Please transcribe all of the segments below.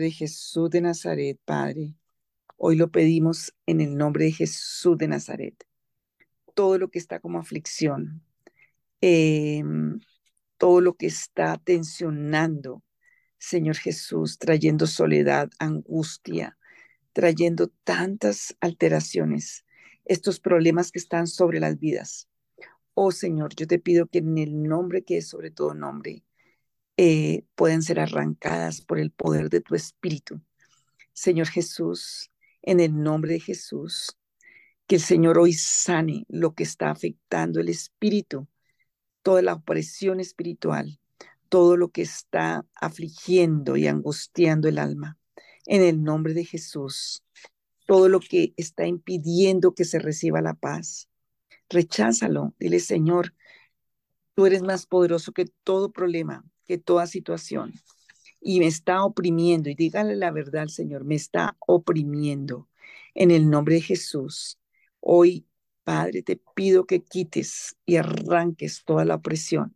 De Jesús de Nazaret, Padre. Hoy lo pedimos en el nombre de Jesús de Nazaret. Todo lo que está como aflicción, em, todo lo que está tensionando, Señor Jesús, trayendo soledad, angustia, trayendo tantas alteraciones, estos problemas que están sobre las vidas. Oh Señor, yo te pido que en el nombre que es sobre todo nombre, eh, pueden ser arrancadas por el poder de tu Espíritu. Señor Jesús, en el nombre de Jesús, que el Señor hoy sane lo que está afectando el Espíritu, toda la opresión espiritual, todo lo que está afligiendo y angustiando el alma. En el nombre de Jesús, todo lo que está impidiendo que se reciba la paz, recházalo. Dile, Señor, tú eres más poderoso que todo problema, que toda situación. Y me está oprimiendo. Y dígale la verdad Señor, me está oprimiendo. En el nombre de Jesús, hoy, Padre, te pido que quites y arranques toda la opresión,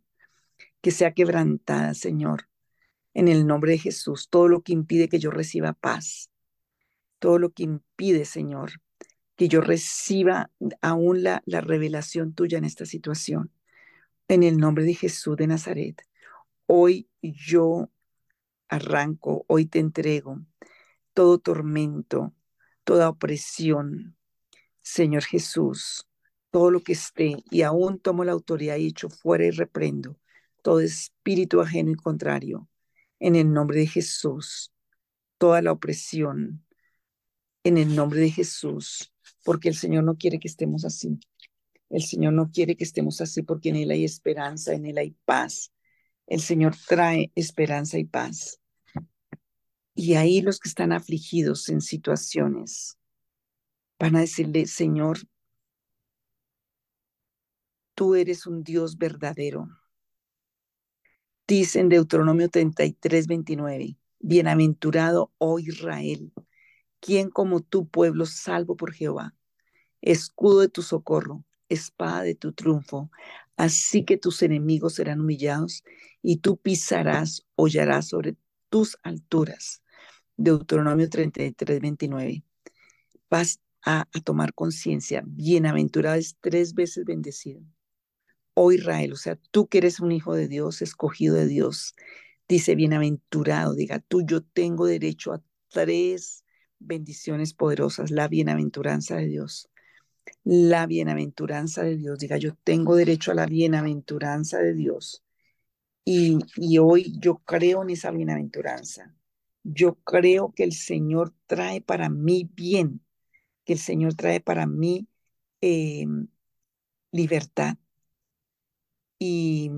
que sea quebrantada, Señor. En el nombre de Jesús, todo lo que impide que yo reciba paz, todo lo que impide, Señor, que yo reciba aún la, la revelación tuya en esta situación. En el nombre de Jesús de Nazaret, Hoy yo arranco, hoy te entrego todo tormento, toda opresión, Señor Jesús, todo lo que esté, y aún tomo la autoridad y echo fuera y reprendo todo espíritu ajeno y contrario, en el nombre de Jesús, toda la opresión, en el nombre de Jesús, porque el Señor no quiere que estemos así. El Señor no quiere que estemos así porque en Él hay esperanza, en Él hay paz, el Señor trae esperanza y paz. Y ahí los que están afligidos en situaciones van a decirle, Señor, tú eres un Dios verdadero. Dice en Deuteronomio 33, 29, Bienaventurado, oh Israel, quien como tu pueblo salvo por Jehová, escudo de tu socorro, espada de tu triunfo. Así que tus enemigos serán humillados y tú pisarás, hollarás sobre tus alturas. Deuteronomio 33, 29. Vas a, tomar conciencia. Bienaventurado es tres veces bendecido. Oh Israel, o sea, tú que eres un hijo de Dios, escogido de Dios, dice bienaventurado, diga tú, yo tengo derecho a tres bendiciones poderosas, la bienaventuranza de Dios la bienaventuranza de Dios. Diga, yo tengo derecho a la bienaventuranza de Dios. Y, y hoy yo creo en esa bienaventuranza. Yo creo que el Señor trae para mí bien, que el Señor trae para mí em, libertad. Y,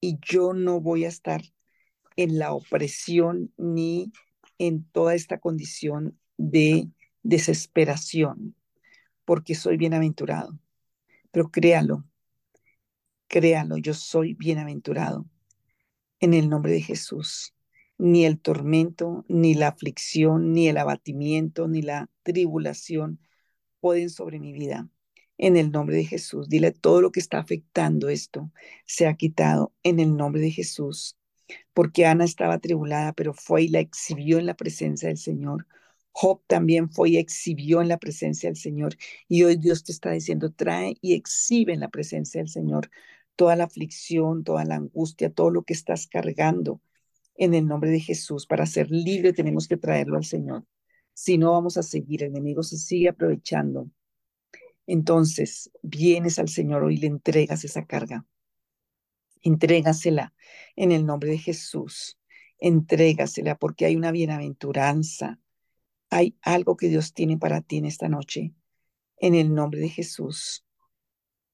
y yo no voy a estar en la opresión ni en toda esta condición de desesperación porque soy bienaventurado. Pero créalo, créalo, yo soy bienaventurado. En el nombre de Jesús, ni el tormento, ni la aflicción, ni el abatimiento, ni la tribulación pueden sobre mi vida. En el nombre de Jesús, dile todo lo que está afectando esto, se ha quitado en el nombre de Jesús. Porque Ana estaba tribulada, pero fue y la exhibió en la presencia del Señor Job también fue y exhibió en la presencia del Señor. Y hoy Dios te está diciendo, trae y exhibe en la presencia del Señor toda la aflicción, toda la angustia, todo lo que estás cargando en el nombre de Jesús. Para ser libre tenemos que traerlo al Señor. Si no, vamos a seguir. El enemigo se sigue aprovechando. Entonces, vienes al Señor hoy y le entregas esa carga. Entrégasela en el nombre de Jesús. Entrégasela porque hay una bienaventuranza hay algo que Dios tiene para ti en esta noche, en el nombre de Jesús.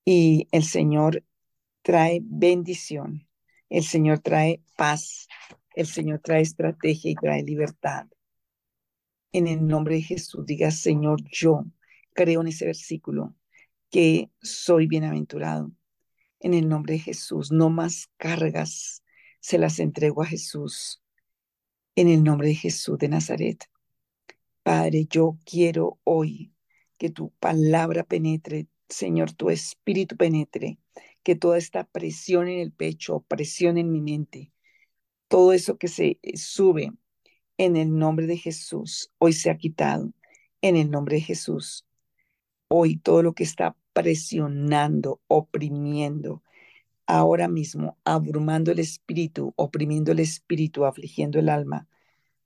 Y el Señor trae bendición, el Señor trae paz, el Señor trae estrategia y trae libertad. En el nombre de Jesús, diga, Señor, yo creo en ese versículo que soy bienaventurado. En el nombre de Jesús, no más cargas, se las entrego a Jesús. En el nombre de Jesús de Nazaret. Padre, yo quiero hoy que tu palabra penetre, Señor, tu espíritu penetre, que toda esta presión en el pecho, presión en mi mente, todo eso que se eh, sube en el nombre de Jesús, hoy se ha quitado en el nombre de Jesús. Hoy todo lo que está presionando, oprimiendo, ahora mismo, abrumando el espíritu, oprimiendo el espíritu, afligiendo el alma,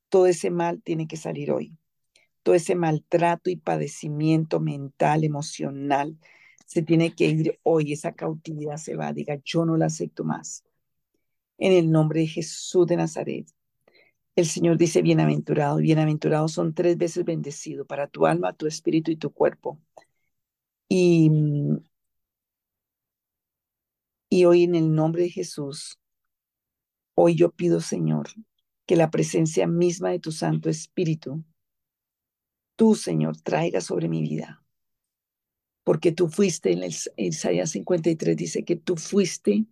todo ese mal tiene que salir hoy. Todo ese maltrato y padecimiento mental, emocional, se tiene que ir hoy. Esa cautividad se va. Diga, yo no la acepto más. En el nombre de Jesús de Nazaret. El Señor dice, bienaventurado, bienaventurado son tres veces bendecido para tu alma, tu espíritu y tu cuerpo. Y, y hoy en el nombre de Jesús, hoy yo pido, Señor, que la presencia misma de tu Santo Espíritu, tú, Señor, traiga sobre mi vida. Porque tú fuiste, en el Isaías 53 dice que tú fuiste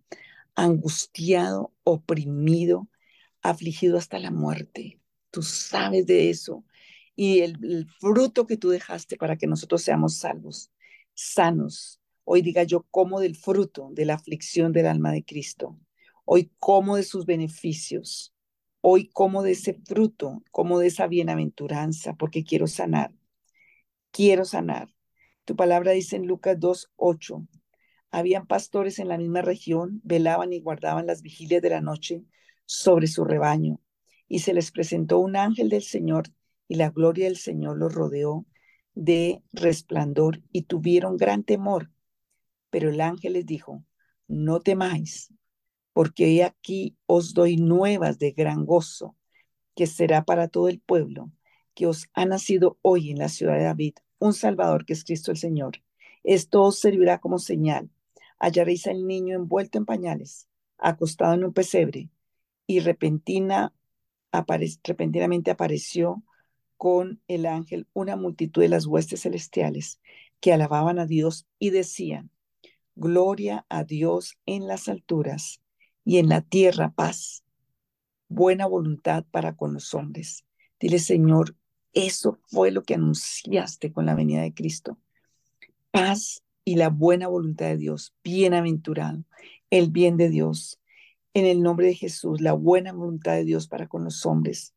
angustiado, oprimido, afligido hasta la muerte. Tú sabes de eso. Y el, el, fruto que tú dejaste para que nosotros seamos salvos, sanos. Hoy diga yo, como del fruto de la aflicción del alma de Cristo. Hoy como de sus beneficios. Hoy como de ese fruto, como de esa bienaventuranza, porque quiero sanar. Quiero sanar. Tu palabra dice en Lucas 2, 8. Habían pastores en la misma región, velaban y guardaban las vigilias de la noche sobre su rebaño. Y se les presentó un ángel del Señor y la gloria del Señor los rodeó de resplandor y tuvieron gran temor. Pero el ángel les dijo, no temáis, porque aquí os doy nuevas de gran gozo, que será para todo el pueblo, que os ha nacido hoy en la ciudad de David un Salvador, que es Cristo el Señor. Esto os servirá como señal. Hallaréis al niño envuelto en pañales, acostado en un pesebre, y repentina, repentinamente apareció con el ángel una multitud de las huestes celestiales que alababan a Dios y decían, Gloria a Dios en las alturas y en la tierra paz, buena voluntad para con los hombres. Dile, Señor, eso fue lo que anunciaste con la venida de Cristo. Paz y la buena voluntad de Dios, bienaventurado, el bien de Dios. En el nombre de Jesús, la buena voluntad de Dios para con los hombres.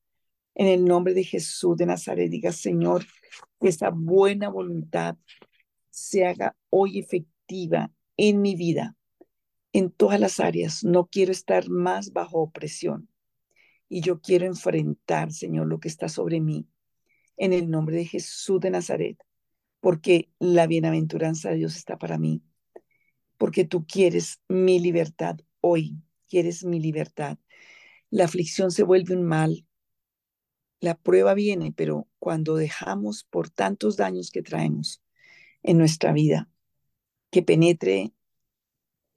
En el nombre de Jesús de Nazaret, diga, Señor, que esa buena voluntad se haga hoy efectiva en mi vida en todas las áreas. No quiero estar más bajo opresión. Y yo quiero enfrentar, Señor, lo que está sobre mí. En el nombre de Jesús de Nazaret. Porque la bienaventuranza de Dios está para mí. Porque tú quieres mi libertad hoy. Quieres mi libertad. La aflicción se vuelve un mal. La prueba viene, pero cuando dejamos por tantos daños que traemos en nuestra vida, que penetre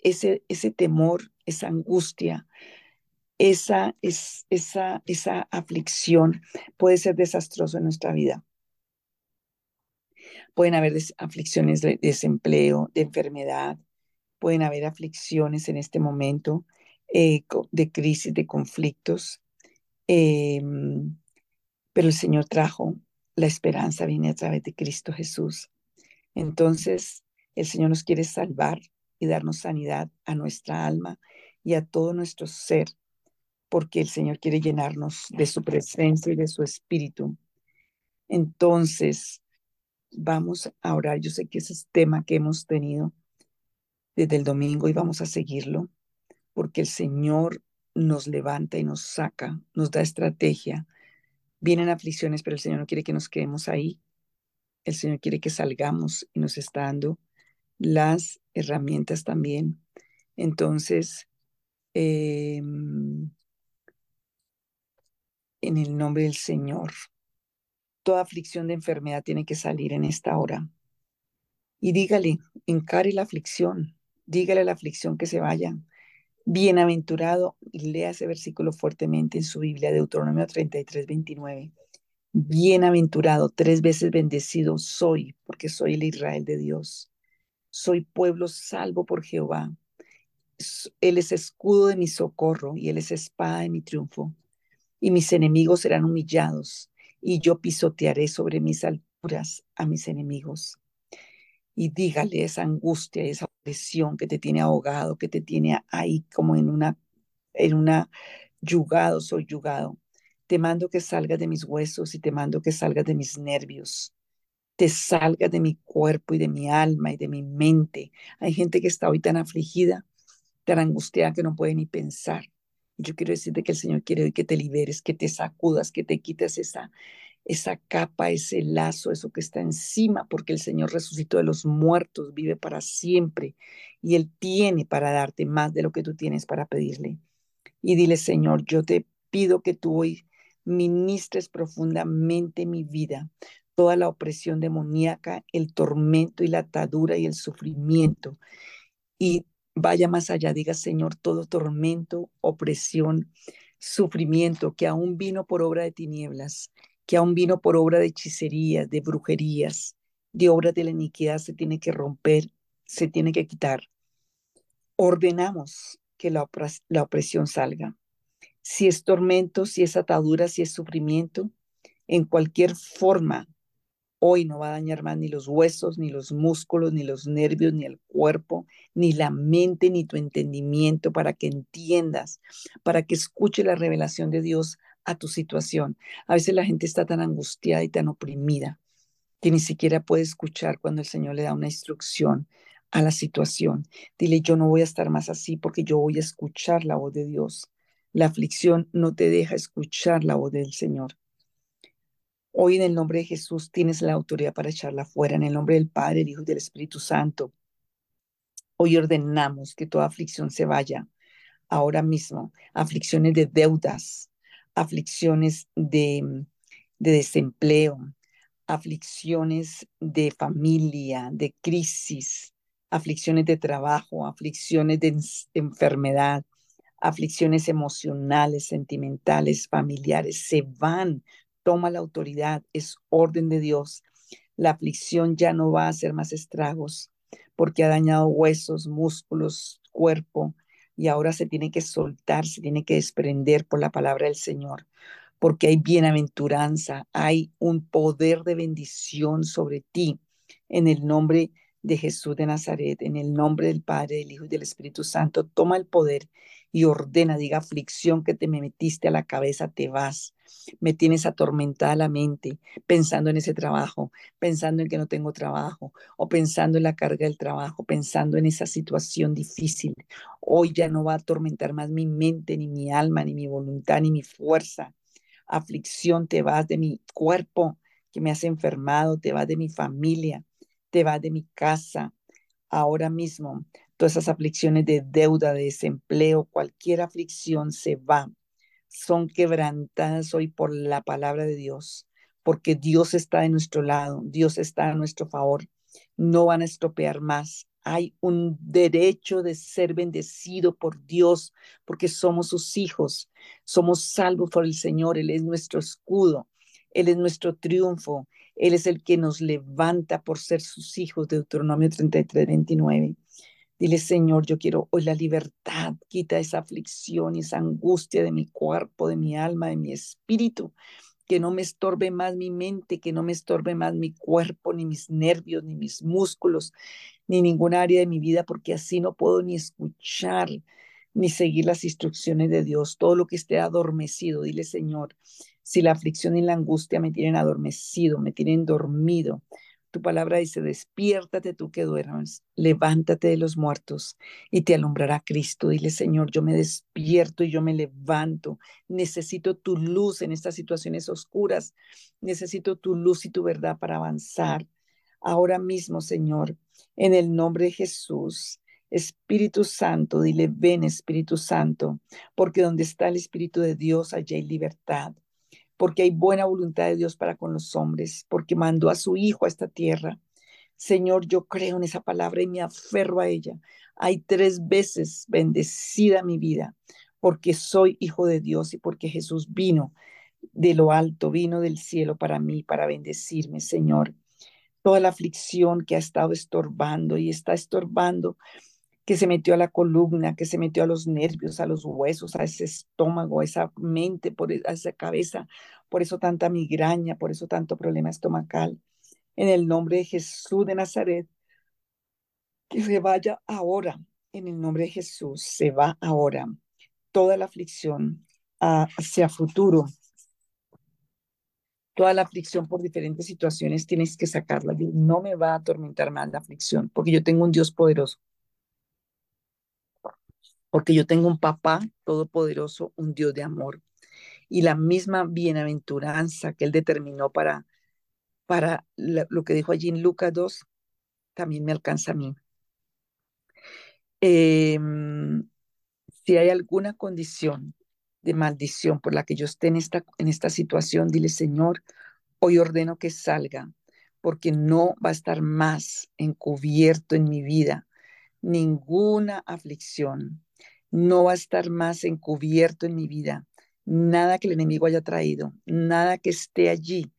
ese, ese temor, esa angustia, esa, es, esa, esa aflicción puede ser desastroso en nuestra vida. Pueden haber aflicciones de desempleo, de enfermedad, pueden haber aflicciones en este momento eh, de crisis, de conflictos, eh, pero el Señor trajo la esperanza, viene a través de Cristo Jesús. Entonces, el Señor nos quiere salvar, y darnos sanidad a nuestra alma y a todo nuestro ser, porque el Señor quiere llenarnos de su presencia y de su espíritu. Entonces, vamos a orar. Yo sé que ese es tema que hemos tenido desde el domingo y vamos a seguirlo, porque el Señor nos levanta y nos saca, nos da estrategia. Vienen aflicciones, pero el Señor no quiere que nos quedemos ahí. El Señor quiere que salgamos y nos está dando las herramientas también. Entonces, em, en el nombre del Señor, toda aflicción de enfermedad tiene que salir en esta hora. Y dígale, encare la aflicción, dígale a la aflicción que se vaya. Bienaventurado, y lea ese versículo fuertemente en su Biblia, Deuteronomio 33, 29. Bienaventurado, tres veces bendecido soy, porque soy el Israel de Dios. Soy pueblo salvo por Jehová. Él es escudo de mi socorro y Él es espada de mi triunfo. Y mis enemigos serán humillados y yo pisotearé sobre mis alturas a mis enemigos. Y dígale esa angustia, esa presión que te tiene ahogado, que te tiene ahí como en una, en una Yugado soy yugado. Te mando que salgas de mis huesos y te mando que salgas de mis nervios. Te salgas de mi cuerpo y de mi alma y de mi mente. Hay gente que está hoy tan afligida, tan angustiada que no puede ni pensar. Yo quiero decirte que el Señor quiere hoy que te liberes, que te sacudas, que te quites esa, esa capa, ese lazo, eso que está encima, porque el Señor resucitó de los muertos, vive para siempre y Él tiene para darte más de lo que tú tienes para pedirle. Y dile, Señor, yo te pido que tú hoy ministres profundamente mi vida, toda la opresión demoníaca, el tormento y la atadura y el sufrimiento. Y vaya más allá, diga, Señor, todo tormento, opresión, sufrimiento que aún vino por obra de tinieblas, que aún vino por obra de hechicerías, de brujerías, de obras de la iniquidad, se tiene que romper, se tiene que quitar. Ordenamos que la, la opresión salga. Si es tormento, si es atadura, si es sufrimiento, en cualquier forma, hoy no va a dañar más ni los huesos, ni los músculos, ni los nervios, ni el cuerpo, ni la mente, ni tu entendimiento, para que entiendas, para que escuche la revelación de Dios a tu situación. A veces la gente está tan angustiada y tan oprimida que ni siquiera puede escuchar cuando el Señor le da una instrucción a la situación. Dile, yo no voy a estar más así porque yo voy a escuchar la voz de Dios. La aflicción no te deja escuchar la voz del Señor. Hoy en el nombre de Jesús tienes la autoridad para echarla fuera, en el nombre del Padre, el Hijo y del Espíritu Santo. Hoy ordenamos que toda aflicción se vaya ahora mismo, aflicciones de deudas, aflicciones de, de desempleo, aflicciones de familia, de crisis, aflicciones de trabajo, aflicciones de enfermedad, aflicciones emocionales, sentimentales, familiares, se van. Toma la autoridad, es orden de Dios. La aflicción ya no va a hacer más estragos porque ha dañado huesos, músculos, cuerpo, y ahora se tiene que soltar, se tiene que desprender por la palabra del Señor, porque hay bienaventuranza, hay un poder de bendición sobre ti en el nombre de Jesús de Nazaret, en el nombre del Padre, del Hijo y del Espíritu Santo. Toma el poder y ordena, diga aflicción que te me metiste a la cabeza, te vas. Me tienes atormentada la mente pensando en ese trabajo, pensando en que no tengo trabajo o pensando en la carga del trabajo, pensando en esa situación difícil. Hoy ya no va a atormentar más mi mente, ni mi alma, ni mi voluntad, ni mi fuerza. Aflicción, te vas de mi cuerpo que me has enfermado, te vas de mi familia, te vas de mi casa. Ahora mismo todas esas aflicciones de deuda, de desempleo, cualquier aflicción se va. Son quebrantadas hoy por la palabra de Dios, porque Dios está de nuestro lado, Dios está a nuestro favor. No van a estropear más. Hay un derecho de ser bendecido por Dios, porque somos sus hijos, somos salvos por el Señor, Él es nuestro escudo, Él es nuestro triunfo, Él es el que nos levanta por ser sus hijos, Deuteronomio 33, 29. Dile, Señor, yo quiero hoy la libertad, quita esa aflicción y esa angustia de mi cuerpo, de mi alma, de mi espíritu, que no me estorbe más mi mente, que no me estorbe más mi cuerpo, ni mis nervios, ni mis músculos, ni ningún área de mi vida, porque así no puedo ni escuchar ni seguir las instrucciones de Dios, todo lo que esté adormecido. Dile, Señor, si la aflicción y la angustia me tienen adormecido, me tienen dormido, tu palabra dice, despiértate tú que duermes, levántate de los muertos y te alumbrará Cristo. Dile, Señor, yo me despierto y yo me levanto. Necesito tu luz en estas situaciones oscuras. Necesito tu luz y tu verdad para avanzar. Ahora mismo, Señor, en el nombre de Jesús. Espíritu Santo, dile, ven Espíritu Santo, porque donde está el Espíritu de Dios, allá hay libertad porque hay buena voluntad de Dios para con los hombres, porque mandó a su Hijo a esta tierra. Señor, yo creo en esa palabra y me aferro a ella. Hay tres veces bendecida mi vida, porque soy hijo de Dios y porque Jesús vino de lo alto, vino del cielo para mí, para bendecirme, Señor. Toda la aflicción que ha estado estorbando y está estorbando que se metió a la columna, que se metió a los nervios, a los huesos, a ese estómago, a esa mente, por, e, a esa cabeza. Por eso tanta migraña, por eso tanto problema estomacal. En el nombre de Jesús de Nazaret, que se vaya ahora. En el nombre de Jesús, se va ahora. Toda la aflicción, hacia futuro. Toda la aflicción por diferentes situaciones tienes que sacarla. No me va a atormentar más la aflicción, porque yo tengo un Dios poderoso. Porque yo tengo un papá todopoderoso, un Dios de amor. Y la misma bienaventuranza que Él determinó para, para lo que dijo allí en Lucas 2, también me alcanza a mí. Em, si hay alguna condición de maldición por la que yo esté en esta, en esta situación, dile, Señor, hoy ordeno que salga, porque no va a estar más encubierto en mi vida ninguna aflicción, no va a estar más encubierto en mi vida, nada que el enemigo haya traído, nada que esté allí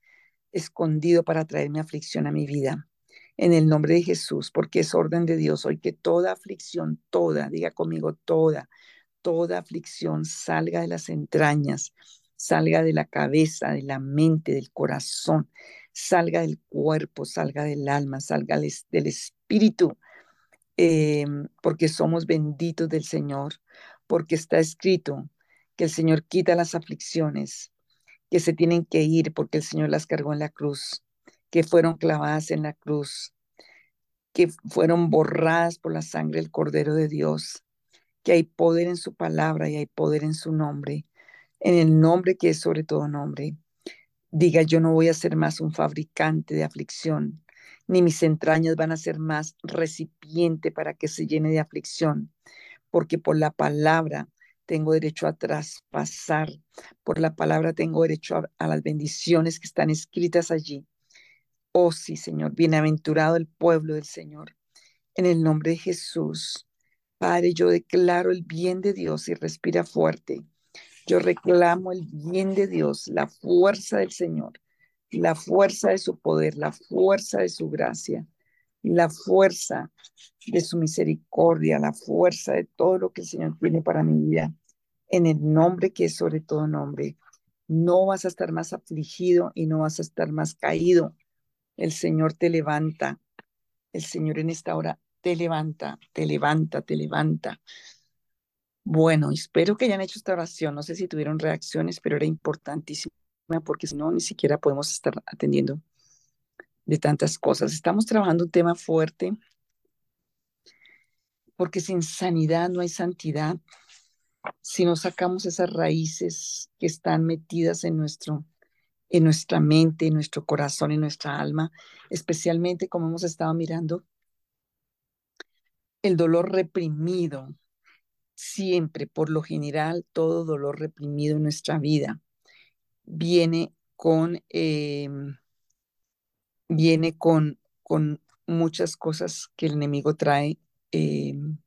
escondido para traerme aflicción a mi vida. En el nombre de Jesús, porque es orden de Dios hoy que toda aflicción, toda, diga conmigo, toda, toda aflicción salga de las entrañas, salga de la cabeza, de la mente, del corazón, salga del cuerpo, salga del alma, salga del espíritu, em, porque somos benditos del Señor, porque está escrito que el Señor quita las aflicciones, que se tienen que ir porque el Señor las cargó en la cruz, que fueron clavadas en la cruz, que fueron borradas por la sangre del Cordero de Dios, que hay poder en su palabra y hay poder en su nombre, en el nombre que es sobre todo nombre. Diga, yo no voy a ser más un fabricante de aflicción, ni mis entrañas van a ser más recipiente para que se llene de aflicción, porque por la palabra tengo derecho a traspasar, por la palabra tengo derecho a, las bendiciones que están escritas allí. Oh sí, Señor, bienaventurado el pueblo del Señor. En el nombre de Jesús, Padre, yo declaro el bien de Dios y respira fuerte. Yo reclamo el bien de Dios, la fuerza del Señor, la fuerza de su poder, la fuerza de su gracia, la fuerza de su misericordia, la fuerza de todo lo que el Señor tiene para mi vida. En el nombre que es sobre todo nombre. No vas a estar más afligido y no vas a estar más caído. El Señor te levanta. El Señor en esta hora te levanta, te levanta, te levanta. Bueno, espero que hayan hecho esta oración. No sé si tuvieron reacciones, pero era importantísima porque si no, ni siquiera podemos estar atendiendo de tantas cosas. Estamos trabajando un tema fuerte porque sin sanidad no hay santidad. Si no sacamos esas raíces que están metidas en nuestro en nuestra mente, en nuestro corazón, en nuestra alma, especialmente como hemos estado mirando el dolor reprimido, siempre, por lo general, todo dolor reprimido en nuestra vida viene con, em, viene con, con muchas cosas que el enemigo trae em,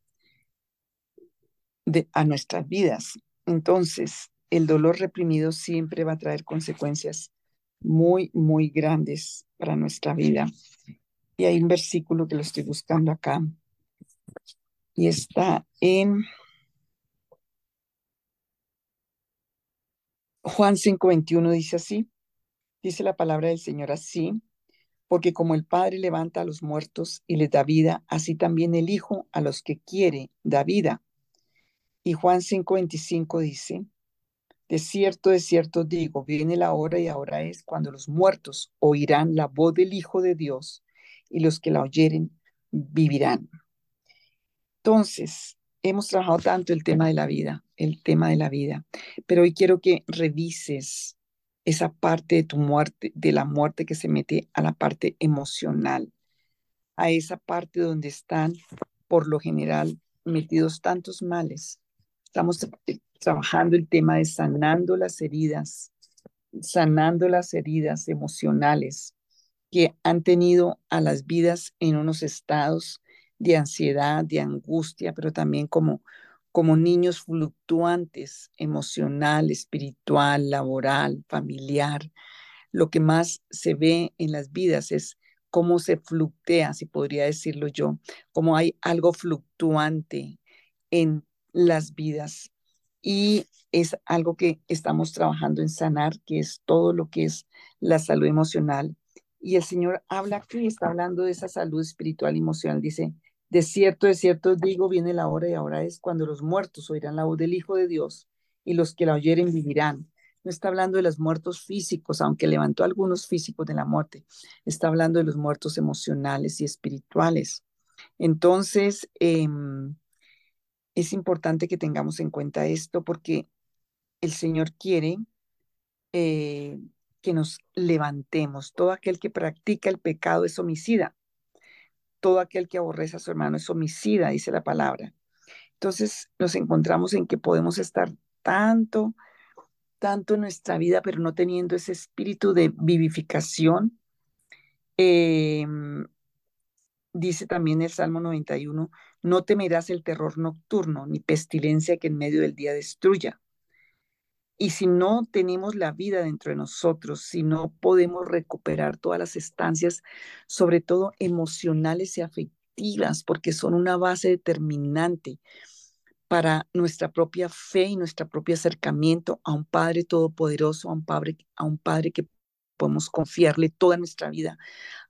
de, a nuestras vidas. Entonces, el dolor reprimido siempre va a traer consecuencias muy, muy grandes para nuestra vida. Y hay un versículo que lo estoy buscando acá, y está en Juan 5:21 dice así, dice la palabra del Señor así, porque como el Padre levanta a los muertos y les da vida, así también el Hijo a los que quiere da vida. Y Juan 5:25 dice, de cierto, de cierto digo, viene la hora y ahora es cuando los muertos oirán la voz del Hijo de Dios y los que la oyeren vivirán. Entonces, hemos trabajado tanto el tema de la vida, el tema de la vida, pero hoy quiero que revises esa parte de tu muerte, de la muerte que se mete a la parte emocional, a esa parte donde están, por lo general, metidos tantos males. Estamos trabajando el tema de sanando las heridas, sanando las heridas emocionales que han tenido a las vidas en unos estados de ansiedad, de angustia, pero también como, como niños fluctuantes, emocional, espiritual, laboral, familiar. Lo que más se ve en las vidas es cómo se fluctea, si podría decirlo yo, cómo hay algo fluctuante en las vidas. Y es algo que estamos trabajando en sanar, que es todo lo que es la salud emocional. Y el Señor habla aquí, está hablando de esa salud espiritual y emocional. Dice, de cierto, de cierto digo, viene la hora y ahora es cuando los muertos oirán la voz del Hijo de Dios y los que la oyeren vivirán. No está hablando de los muertos físicos, aunque levantó algunos físicos de la muerte. Está hablando de los muertos emocionales y espirituales. Entonces, em, es importante que tengamos en cuenta esto porque el Señor quiere eh, que nos levantemos. Todo aquel que practica el pecado es homicida. Todo aquel que aborrece a su hermano es homicida, dice la palabra. Entonces nos encontramos en que podemos estar tanto, tanto en nuestra vida, pero no teniendo ese espíritu de vivificación. Em, dice también el Salmo 91, no temerás el terror nocturno, ni pestilencia que en medio del día destruya. Y si no tenemos la vida dentro de nosotros, si no podemos recuperar todas las estancias, sobre todo emocionales y afectivas, porque son una base determinante para nuestra propia fe y nuestro propio acercamiento a un Padre Todopoderoso, a un Padre, a un padre que podemos confiarle toda nuestra vida,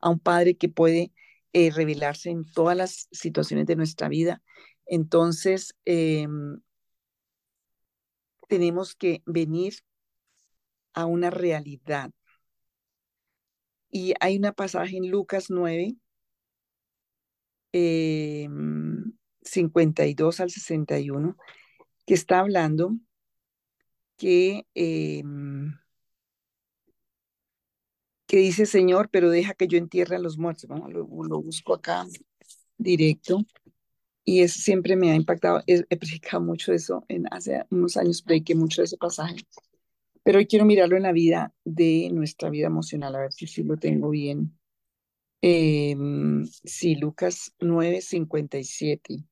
a un Padre que puede eh, revelarse en todas las situaciones de nuestra vida. Entonces, em, tenemos que venir a una realidad. Y hay una pasaje en Lucas 9, 52 em, al 61, que está hablando que, em, que dice, Señor, pero deja que yo entierre a los muertos. Lo, lo busco acá directo y eso siempre me ha impactado. He, predicado mucho eso, en, hace unos años prediqué mucho de ese pasaje, pero hoy quiero mirarlo en la vida de nuestra vida emocional, a ver si lo tengo bien. Eh, sí, Lucas 9:57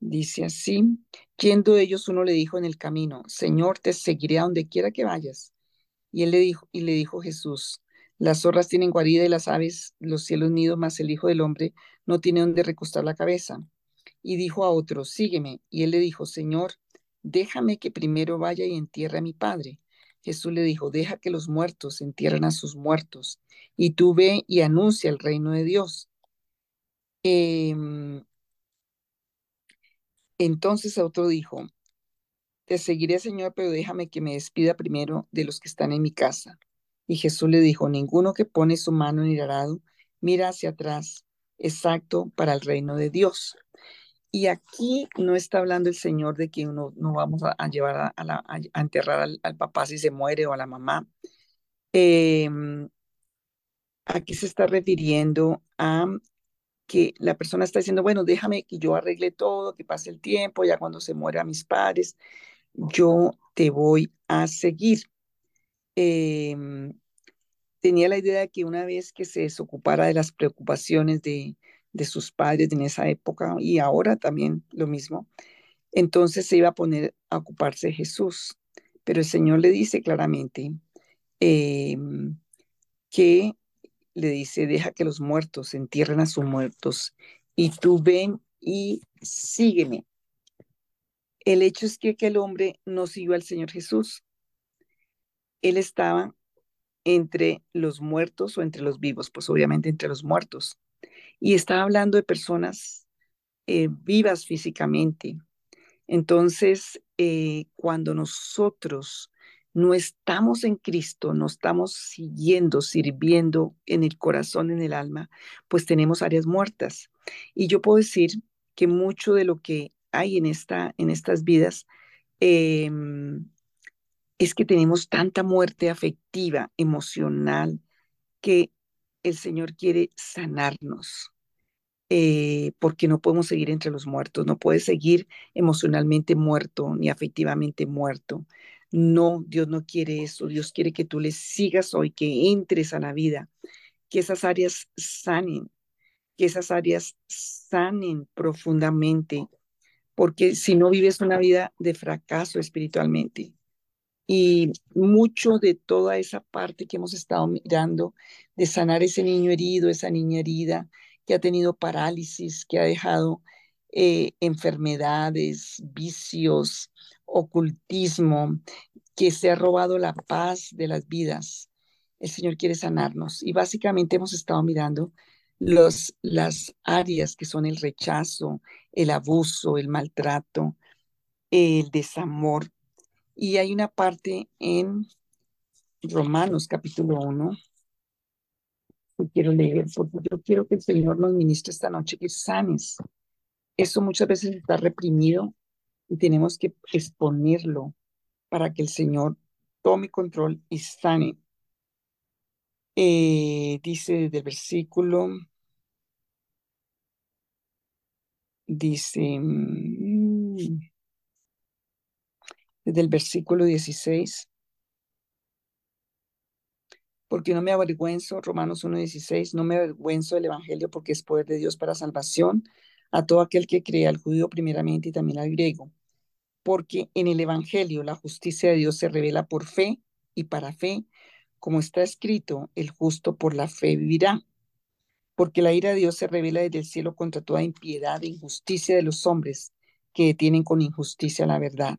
dice así, yendo ellos uno le dijo en el camino, Señor, te seguiré a donde quiera que vayas. Y él le dijo, y le dijo Jesús, las zorras tienen guarida y las aves, los cielos nidos, mas el Hijo del Hombre no tiene donde recostar la cabeza y dijo a otro, sígueme. Y él le dijo, Señor, déjame que primero vaya y entierre a mi padre. Jesús le dijo, deja que los muertos entierren a sus muertos, y tú ve y anuncia el reino de Dios. Em, entonces otro dijo, te seguiré, Señor, pero déjame que me despida primero de los que están en mi casa. Y Jesús le dijo, ninguno que pone su mano en el arado mira hacia atrás, exacto para el reino de Dios. Y aquí no está hablando el Señor de que no vamos a, llevar a enterrar al, papá si se muere o a la mamá. Em, aquí se está refiriendo a que la persona está diciendo, bueno, déjame que yo arregle todo, que pase el tiempo, ya cuando se muera mis padres, yo te voy a seguir. Em, tenía la idea de que una vez que se desocupara de las preocupaciones de, de sus padres en esa época y ahora también lo mismo, entonces se iba a poner a ocuparse de Jesús. Pero el Señor le dice claramente em, que le dice, deja que los muertos entierren a sus muertos y tú ven y sígueme. El hecho es que aquel hombre no siguió al Señor Jesús. Él estaba entre los muertos o entre los vivos, pues obviamente entre los muertos. Y estaba hablando de personas eh, vivas físicamente. Entonces, eh, cuando nosotros no estamos en Cristo, no estamos siguiendo, sirviendo en el corazón, en el alma, pues tenemos áreas muertas. Y yo puedo decir que mucho de lo que hay en, esta, en estas vidas em, es que tenemos tanta muerte afectiva, emocional, que el Señor quiere sanarnos. Eh, porque no podemos seguir entre los muertos, no puedes seguir emocionalmente muerto ni afectivamente muerto. No, Dios no quiere eso, Dios quiere que tú le sigas hoy, que entres a la vida, que esas áreas sanen, que esas áreas sanen profundamente, porque si no vives una vida de fracaso espiritualmente, y mucho de toda esa parte que hemos estado mirando, de sanar ese niño herido, esa niña herida, que ha tenido parálisis, que ha dejado eh, enfermedades, vicios, ocultismo, que se ha robado la paz de las vidas. El Señor quiere sanarnos. Y básicamente hemos estado mirando los, las áreas que son el rechazo, el abuso, el maltrato, el desamor. Y hay una parte en Romanos capítulo 1 que quiero leer porque yo quiero que el Señor nos ministre esta noche que sanes. Eso muchas veces está reprimido y tenemos que exponerlo para que el Señor tome control y sane. Eh, dice desde el versículo, dice, mm, desde el versículo 16, porque no me avergüenzo, Romanos 1.16, no me avergüenzo del Evangelio porque es poder de Dios para salvación a todo aquel que cree, al judío primeramente y también al griego. Porque en el Evangelio la justicia de Dios se revela por fe y para fe, como está escrito, el justo por la fe vivirá. Porque la ira de Dios se revela desde el cielo contra toda impiedad e injusticia de los hombres que detienen con injusticia la verdad.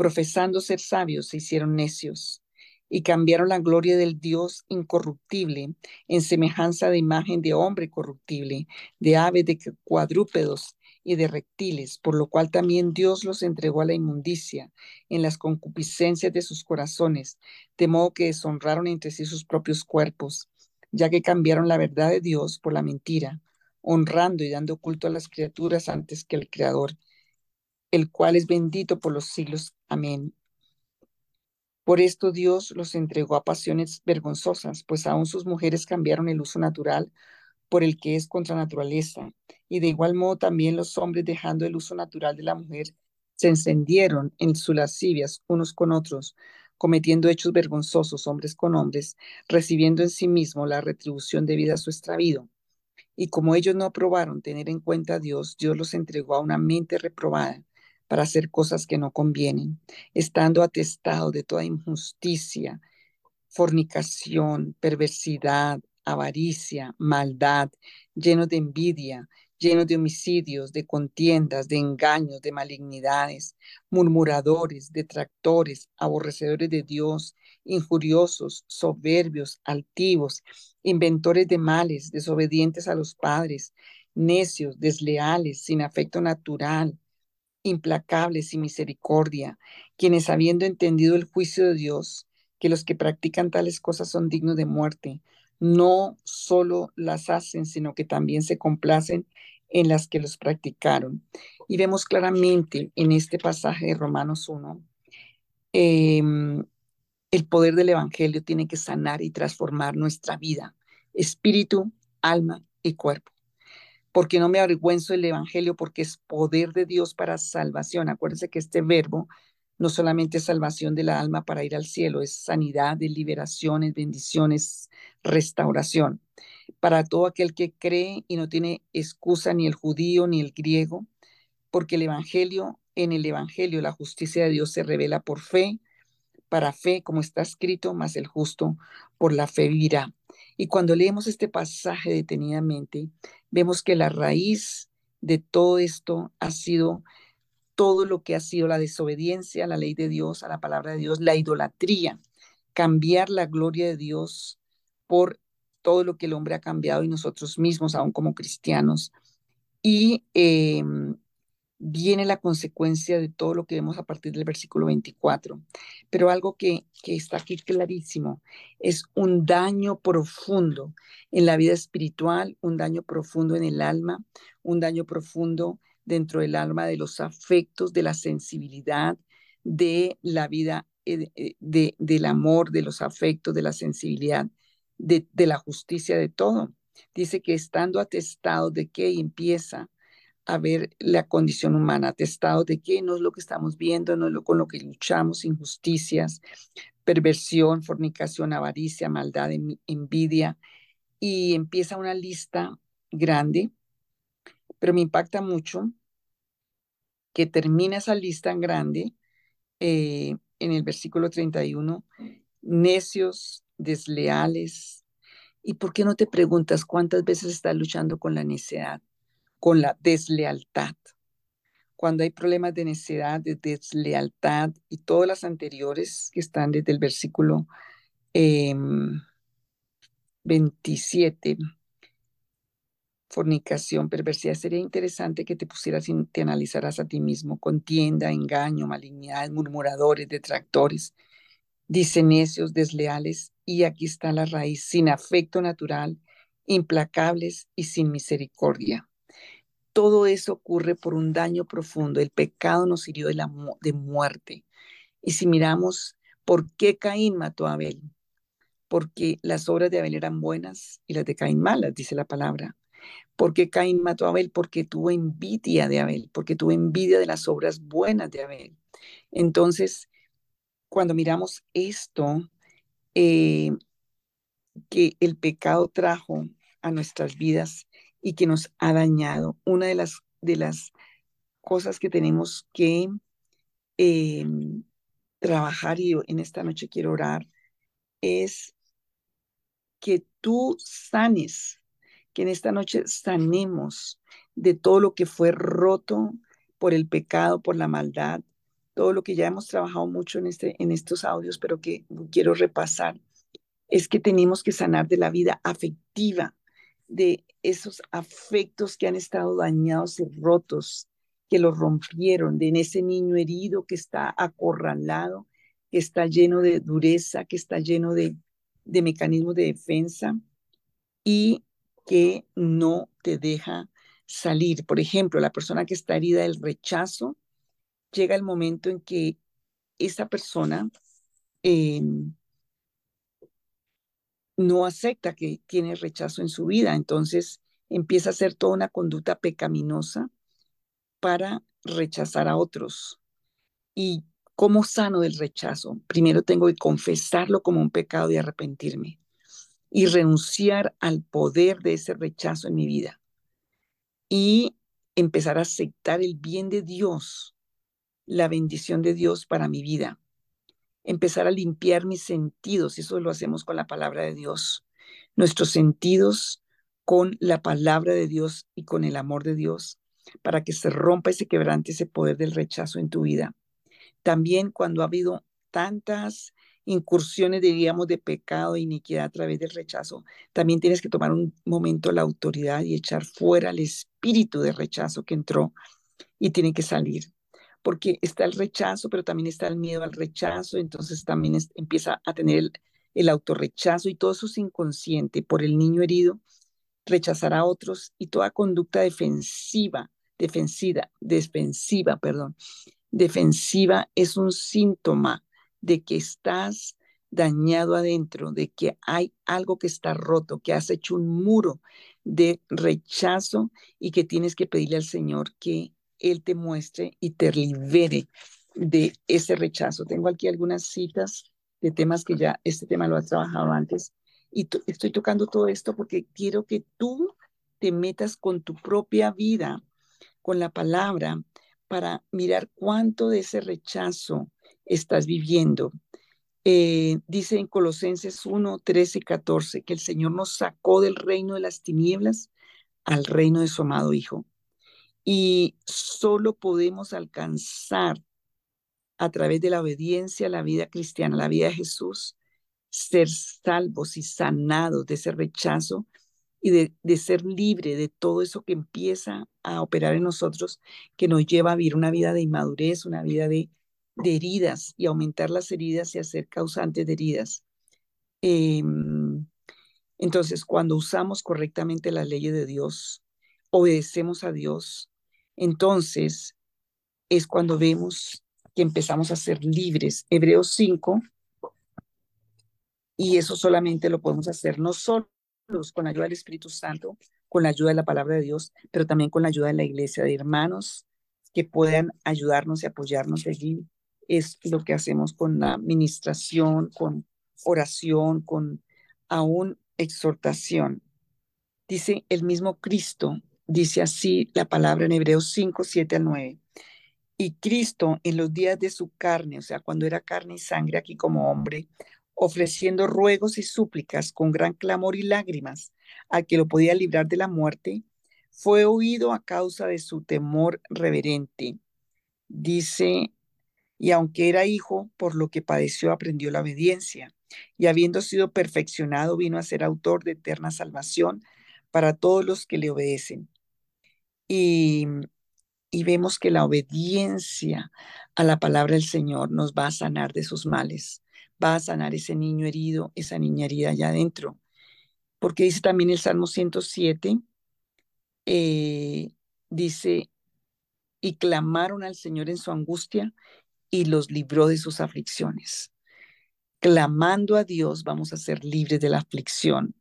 Profesando ser sabios, se hicieron necios, y cambiaron la gloria del Dios incorruptible en semejanza de imagen de hombre corruptible, de aves, de cuadrúpedos y de reptiles, por lo cual también Dios los entregó a la inmundicia en las concupiscencias de sus corazones, de modo que deshonraron entre sí sus propios cuerpos, ya que cambiaron la verdad de Dios por la mentira, honrando y dando culto a las criaturas antes que al Creador, el cual es bendito por los siglos. Amén. Por esto Dios los entregó a pasiones vergonzosas, pues aún sus mujeres cambiaron el uso natural por el que es contra naturaleza. Y de igual modo también los hombres, dejando el uso natural de la mujer, se encendieron en sus lascivias unos con otros, cometiendo hechos vergonzosos hombres con hombres, recibiendo en sí mismo la retribución debida a su extravío. Y como ellos no aprobaron tener en cuenta a Dios, Dios los entregó a una mente reprobada para hacer cosas que no convienen, estando atestado de toda injusticia, fornicación, perversidad, avaricia, maldad, llenos de envidia, llenos de homicidios, de contiendas, de engaños, de malignidades, murmuradores, detractores, aborrecedores de Dios, injuriosos, soberbios, altivos, inventores de males, desobedientes a los padres, necios, desleales, sin afecto natural, implacables, sin misericordia, quienes habiendo entendido el juicio de Dios, que los que practican tales cosas son dignos de muerte, no solo las hacen, sino que también se complacen en las que los practicaron. Y vemos claramente en este pasaje de Romanos 1, em, el poder del Evangelio tiene que sanar y transformar nuestra vida, espíritu, alma y cuerpo. Porque no me avergüenzo del Evangelio, porque es poder de Dios para salvación. Acuérdense que este verbo no solamente salvación de la alma para ir al cielo, es sanidad, es liberación, es bendiciones, restauración. Para todo aquel que cree y no tiene excusa ni el judío ni el griego, porque el Evangelio, en el Evangelio la justicia de Dios se revela por fe, para fe, como está escrito, más el justo por la fe vivirá. Y cuando leemos este pasaje detenidamente, vemos que la raíz de todo esto ha sido todo lo que ha sido la desobediencia a la ley de Dios, a la palabra de Dios, la idolatría, cambiar la gloria de Dios por todo lo que el hombre ha cambiado y nosotros mismos, aún como cristianos. Y em, viene la consecuencia de todo lo que vemos a partir del versículo 24. Pero algo que, está aquí clarísimo es un daño profundo en la vida espiritual, un daño profundo en el alma, un daño profundo dentro del alma de los afectos, de la sensibilidad, de la vida, eh, eh, de, del amor, de los afectos, de la sensibilidad, de, de la justicia, de todo. Dice que estando atestado de que empieza a ver la condición humana, atestado de que no es lo que estamos viendo, no es lo con lo que luchamos, injusticias, perversión, fornicación, avaricia, maldad, envidia, y empieza una lista grande, pero me impacta mucho que termina esa lista grande eh, en el versículo 31, necios, desleales. ¿Y por qué no te preguntas cuántas veces estás luchando con la necedad, con la deslealtad? Cuando hay problemas de necedad, de deslealtad y todas las anteriores que están desde el versículo 27, em, fornicación, perversidad, sería interesante que te pusieras y te analizaras a ti mismo, contienda, engaño, malignidad, murmuradores, detractores, dice necios, desleales, y aquí está la raíz, sin afecto natural, implacables y sin misericordia. Todo eso ocurre por un daño profundo. El pecado nos hirió de, de muerte. Y si miramos por qué Caín mató a Abel, porque las obras de Abel eran buenas y las de Caín malas, dice la palabra. ¿Por qué Caín mató a Abel? Porque tuvo envidia de Abel, porque tuvo envidia de las obras buenas de Abel. Entonces, cuando miramos esto, eh, que el pecado trajo a nuestras vidas y que nos ha dañado, una de las, de las cosas que tenemos que eh, trabajar y en esta noche quiero orar es que tú sanes que en esta noche sanemos de todo lo que fue roto por el pecado, por la maldad, todo lo que ya hemos trabajado mucho en, este, en estos audios, pero que quiero repasar, es que tenemos que sanar de la vida afectiva, de esos afectos que han estado dañados y rotos, que los rompieron, de en ese niño herido que está acorralado, que está lleno de dureza, que está lleno de, de mecanismos de defensa y que no te deja salir. Por ejemplo, la persona que está herida del rechazo, llega el momento en que esa persona em, no acepta que tiene rechazo en su vida, entonces empieza a hacer toda una conducta pecaminosa para rechazar a otros. ¿Y cómo sano del rechazo? Primero tengo que confesarlo como un pecado y arrepentirme y renunciar al poder de ese rechazo en mi vida y empezar a aceptar el bien de Dios, la bendición de Dios para mi vida. Empezar a limpiar mis sentidos, eso lo hacemos con la palabra de Dios. Nuestros sentidos con la palabra de Dios y con el amor de Dios, para que se rompa ese quebrante, ese poder del rechazo en tu vida. También cuando ha habido tantas incursiones, diríamos, de pecado e iniquidad a través del rechazo, también tienes que tomar un momento la autoridad y echar fuera el espíritu de rechazo que entró y tiene que salir. Porque está el rechazo, pero también está el miedo al rechazo, entonces también empieza a tener el, el autorrechazo y todo eso es inconsciente por el niño herido, rechazar a otros y toda conducta defensiva, defensiva, defensiva, perdón, defensiva es un síntoma de que estás dañado adentro, de que hay algo que está roto, que has hecho un muro de rechazo y que tienes que pedirle al Señor que Él te muestre y te libere de ese rechazo. Tengo aquí algunas citas de temas que ya este tema lo has trabajado antes y estoy tocando todo esto porque quiero que tú te metas con tu propia vida, con la palabra, para mirar cuánto de ese rechazo estás viviendo. Eh, dice en Colosenses 1, 13 y 14 que el Señor nos sacó del reino de las tinieblas al reino de su amado Hijo. Y solo podemos alcanzar a través de la obediencia a la vida cristiana, la vida de Jesús, ser salvos y sanados de ese rechazo y de, de, ser libre de todo eso que empieza a operar en nosotros, que nos lleva a vivir una vida de inmadurez, una vida de, de heridas y aumentar las heridas y hacer causantes de heridas. Em, entonces, cuando usamos correctamente las leyes de Dios, obedecemos a Dios, entonces es cuando vemos que empezamos a ser libres. Hebreos 5, y eso solamente lo podemos hacer no solo con la ayuda del Espíritu Santo, con la ayuda de la palabra de Dios, pero también con la ayuda de la iglesia, de hermanos que puedan ayudarnos y apoyarnos allí es lo que hacemos con la administración, con oración, con aún exhortación. Dice el mismo Cristo, dice así la palabra en Hebreos 5, 7 al 9. Y Cristo en los días de su carne, o sea, cuando era carne y sangre aquí como hombre, ofreciendo ruegos y súplicas con gran clamor y lágrimas a que lo podía librar de la muerte, fue oído a causa de su temor reverente. Dice, y aunque era hijo, por lo que padeció, aprendió la obediencia, y habiendo sido perfeccionado, vino a ser autor de eterna salvación para todos los que le obedecen. Y, vemos que la obediencia a la palabra del Señor nos va a sanar de sus males, va a sanar ese niño herido, esa niña herida allá adentro. Porque dice también el Salmo 107, eh, dice, y clamaron al Señor en su angustia y los libró de sus aflicciones. Clamando a Dios vamos a ser libres de la aflicción.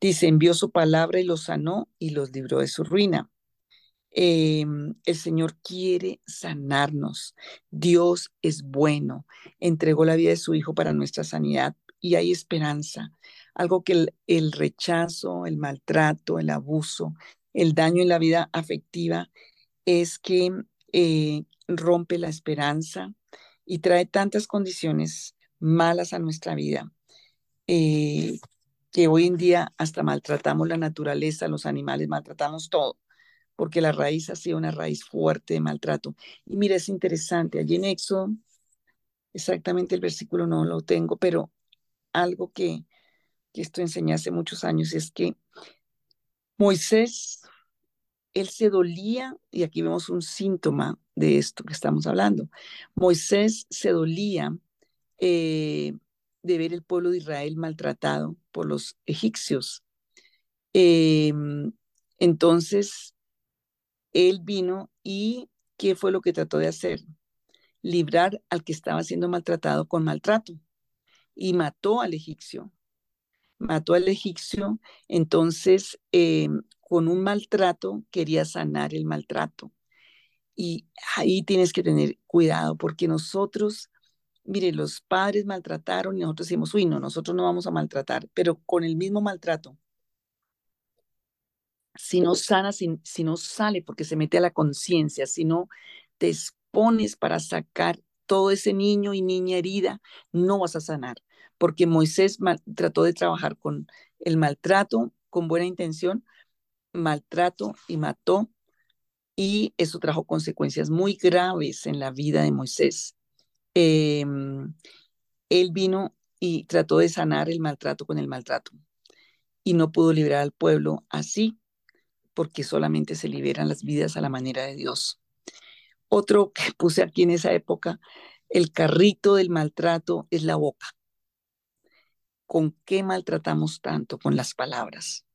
Dice, envió su palabra y los sanó y los libró de su ruina. Em, el Señor quiere sanarnos. Dios es bueno. Entregó la vida de su Hijo para nuestra sanidad y hay esperanza. Algo que el, rechazo, el maltrato, el abuso, el daño en la vida afectiva es que eh, rompe la esperanza y trae tantas condiciones malas a nuestra vida eh, que hoy en día hasta maltratamos la naturaleza, los animales, maltratamos todo, porque la raíz ha sido una raíz fuerte de maltrato. Y mira, es interesante, allí en Éxodo, exactamente el versículo no lo tengo, pero algo que, esto enseñé hace muchos años es que Moisés, él se dolía, y aquí vemos un síntoma de esto que estamos hablando. Moisés se dolía eh, de ver el pueblo de Israel maltratado por los egipcios. Em, entonces, él vino y ¿qué fue lo que trató de hacer? Librar al que estaba siendo maltratado con maltrato y mató al egipcio mató al egipcio, entonces em, con un maltrato quería sanar el maltrato. Y ahí tienes que tener cuidado porque nosotros, mire, los padres maltrataron y nosotros decimos, uy, no, nosotros no vamos a maltratar, pero con el mismo maltrato. Si no sana, si, no sale porque se mete a la conciencia, si no te expones para sacar todo ese niño y niña herida, no vas a sanar porque Moisés trató de trabajar con el maltrato con buena intención, maltrato y mató, y eso trajo consecuencias muy graves en la vida de Moisés. Em, él vino y trató de sanar el maltrato con el maltrato y no pudo liberar al pueblo así, porque solamente se liberan las vidas a la manera de Dios. Otro que puse aquí en esa época, el carrito del maltrato es la boca. ¿Con qué maltratamos tanto? Con las palabras.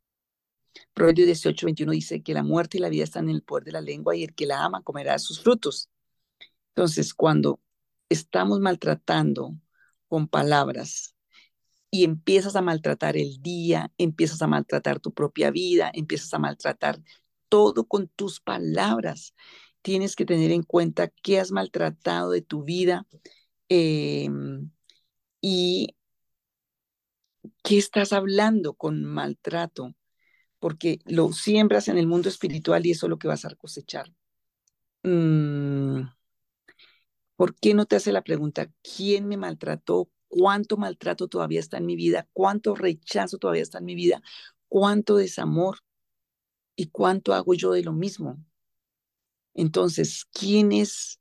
Proverbio 18, 21 dice que la muerte y la vida están en el poder de la lengua y el que la ama comerá sus frutos. Entonces, cuando estamos maltratando con palabras y empiezas a maltratar el día, empiezas a maltratar tu propia vida, empiezas a maltratar todo con tus palabras, tienes que tener en cuenta qué has maltratado de tu vida em, y ¿Qué estás hablando con maltrato? Porque lo siembras en el mundo espiritual y eso es lo que vas a cosechar. Mm, ¿Por qué no te hace la pregunta, ¿quién me maltrató? ¿Cuánto maltrato todavía está en mi vida? ¿Cuánto rechazo todavía está en mi vida? ¿Cuánto desamor? ¿Y cuánto hago yo de lo mismo? Entonces, ¿quién es?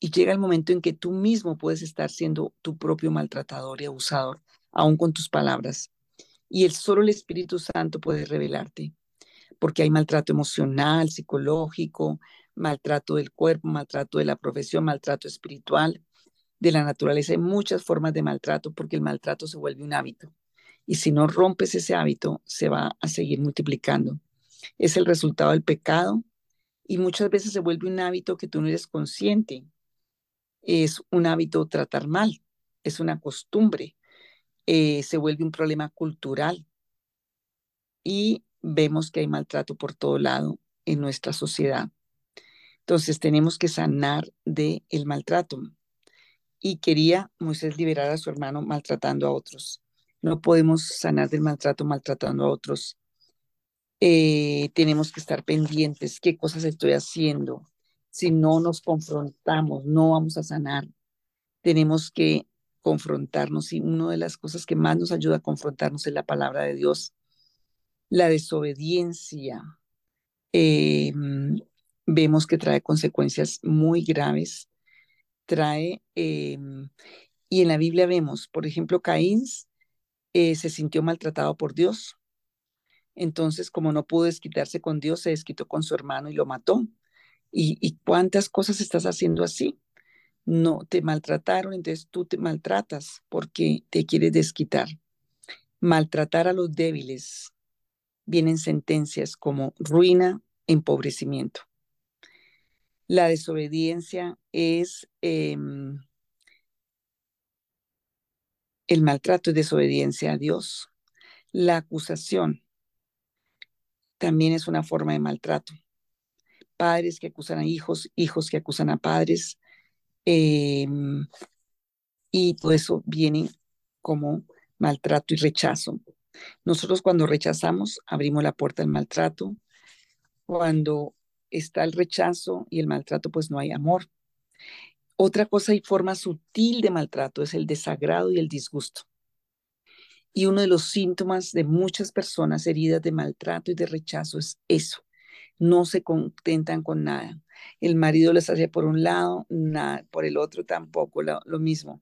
Y llega el momento en que tú mismo puedes estar siendo tu propio maltratador y abusador aún con tus palabras. Y el solo el Espíritu Santo puede revelarte, porque hay maltrato emocional, psicológico, maltrato del cuerpo, maltrato de la profesión, maltrato espiritual, de la naturaleza. Hay muchas formas de maltrato porque el maltrato se vuelve un hábito. Y si no rompes ese hábito, se va a seguir multiplicando. Es el resultado del pecado y muchas veces se vuelve un hábito que tú no eres consciente. Es un hábito tratar mal, es una costumbre, eh, se vuelve un problema cultural y vemos que hay maltrato por todo lado en nuestra sociedad. Entonces tenemos que sanar del el maltrato. Y quería Moisés liberar a su hermano maltratando a otros. No podemos sanar del maltrato maltratando a otros. Eh, tenemos que estar pendientes, qué cosas estoy haciendo, Si no nos confrontamos, no vamos a sanar. Tenemos que confrontarnos y una de las cosas que más nos ayuda a confrontarnos es la palabra de Dios. La desobediencia eh, vemos que trae consecuencias muy graves. Trae, eh, y en la Biblia vemos, por ejemplo, Caín eh, se sintió maltratado por Dios. Entonces, como no pudo desquitarse con Dios, se desquitó con su hermano y lo mató. ¿Y, y cuántas cosas estás haciendo así? no te maltrataron, entonces tú te maltratas porque te quieres desquitar. Maltratar a los débiles vienen sentencias como ruina, empobrecimiento. La desobediencia es em, el maltrato y desobediencia a Dios. La acusación también es una forma de maltrato. Padres que acusan a hijos, hijos que acusan a padres, Em, y todo eso viene como maltrato y rechazo. Nosotros cuando rechazamos, abrimos la puerta al maltrato. Cuando está el rechazo y el maltrato, pues no hay amor. Otra cosa y forma sutil de maltrato es el desagrado y el disgusto. Y uno de los síntomas de muchas personas heridas de maltrato y de rechazo es eso. No se contentan con nada el marido les hacía por un lado, nada, por el otro tampoco lo mismo.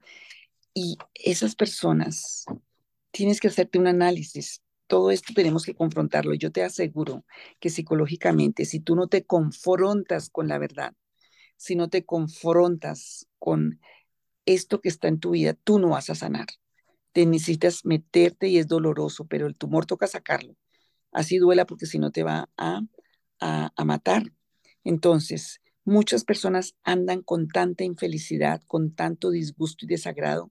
Y esas personas, tienes que hacerte un análisis. Todo esto tenemos que confrontarlo. Yo te aseguro que psicológicamente, si tú no te confrontas con la verdad, si no te confrontas con esto que está en tu vida, tú no vas a sanar. Te necesitas meterte y es doloroso, pero el tumor toca sacarlo. Así duela porque si no te va a, a, a matar. Entonces, muchas personas andan con tanta infelicidad, con tanto disgusto y desagrado,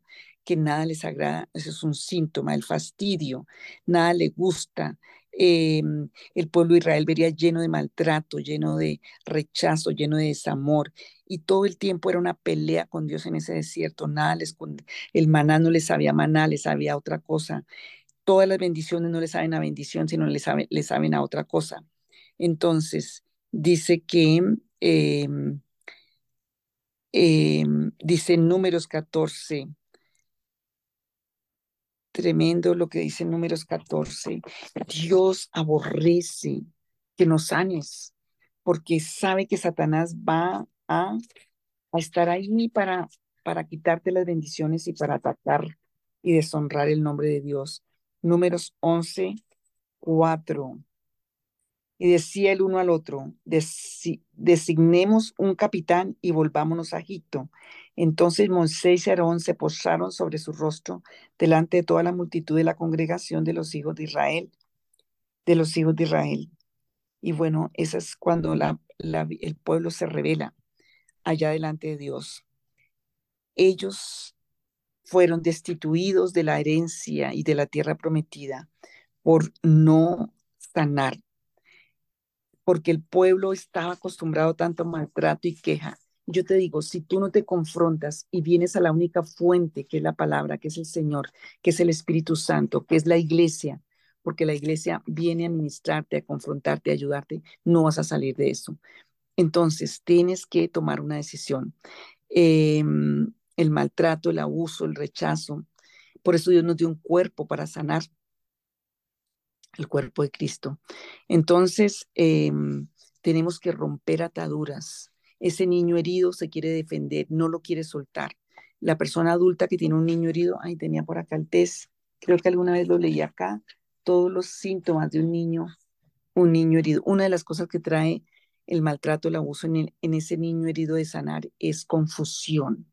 que nada les agrada. Eso es un síntoma, el fastidio, nada le gusta. Em, el pueblo de Israel vería lleno de maltrato, lleno de rechazo, lleno de desamor. Y todo el tiempo era una pelea con Dios en ese desierto. Nada les, el maná no les sabía maná, les sabía otra cosa. Todas las bendiciones no les saben a bendición, sino les, les saben a otra cosa. Entonces, dice que, em, em, dice números 14, tremendo lo que dice números 14, Dios aborrece que nos sanes, porque sabe que Satanás va a, estar ahí para, para quitarte las bendiciones y para atacar y deshonrar el nombre de Dios. Números 11, 4. Y decía el uno al otro, designemos un capitán y volvámonos a Egipto. Entonces Moisés y Aarón se postraron sobre su rostro delante de toda la multitud de la congregación de los hijos de Israel, de los hijos de Israel. Y bueno, esa es cuando la, el pueblo se revela allá delante de Dios. Ellos fueron destituidos de la herencia y de la tierra prometida por no sanar porque el pueblo estaba acostumbrado tanto a maltrato y queja. Yo te digo, si tú no te confrontas y vienes a la única fuente, que es la palabra, que es el Señor, que es el Espíritu Santo, que es la iglesia, porque la iglesia viene a ministrarte, a confrontarte, a ayudarte, no vas a salir de eso. Entonces, tienes que tomar una decisión. Em, el maltrato, el abuso, el rechazo. Por eso Dios nos dio un cuerpo para sanar el cuerpo de Cristo. Entonces, em, tenemos que romper ataduras. Ese niño herido se quiere defender, no lo quiere soltar. La persona adulta que tiene un niño herido, ay, tenía por acá el test, creo que alguna vez lo leí acá, todos los síntomas de un niño, un niño herido. Una de las cosas que trae el maltrato, el abuso en, en ese niño herido de sanar es confusión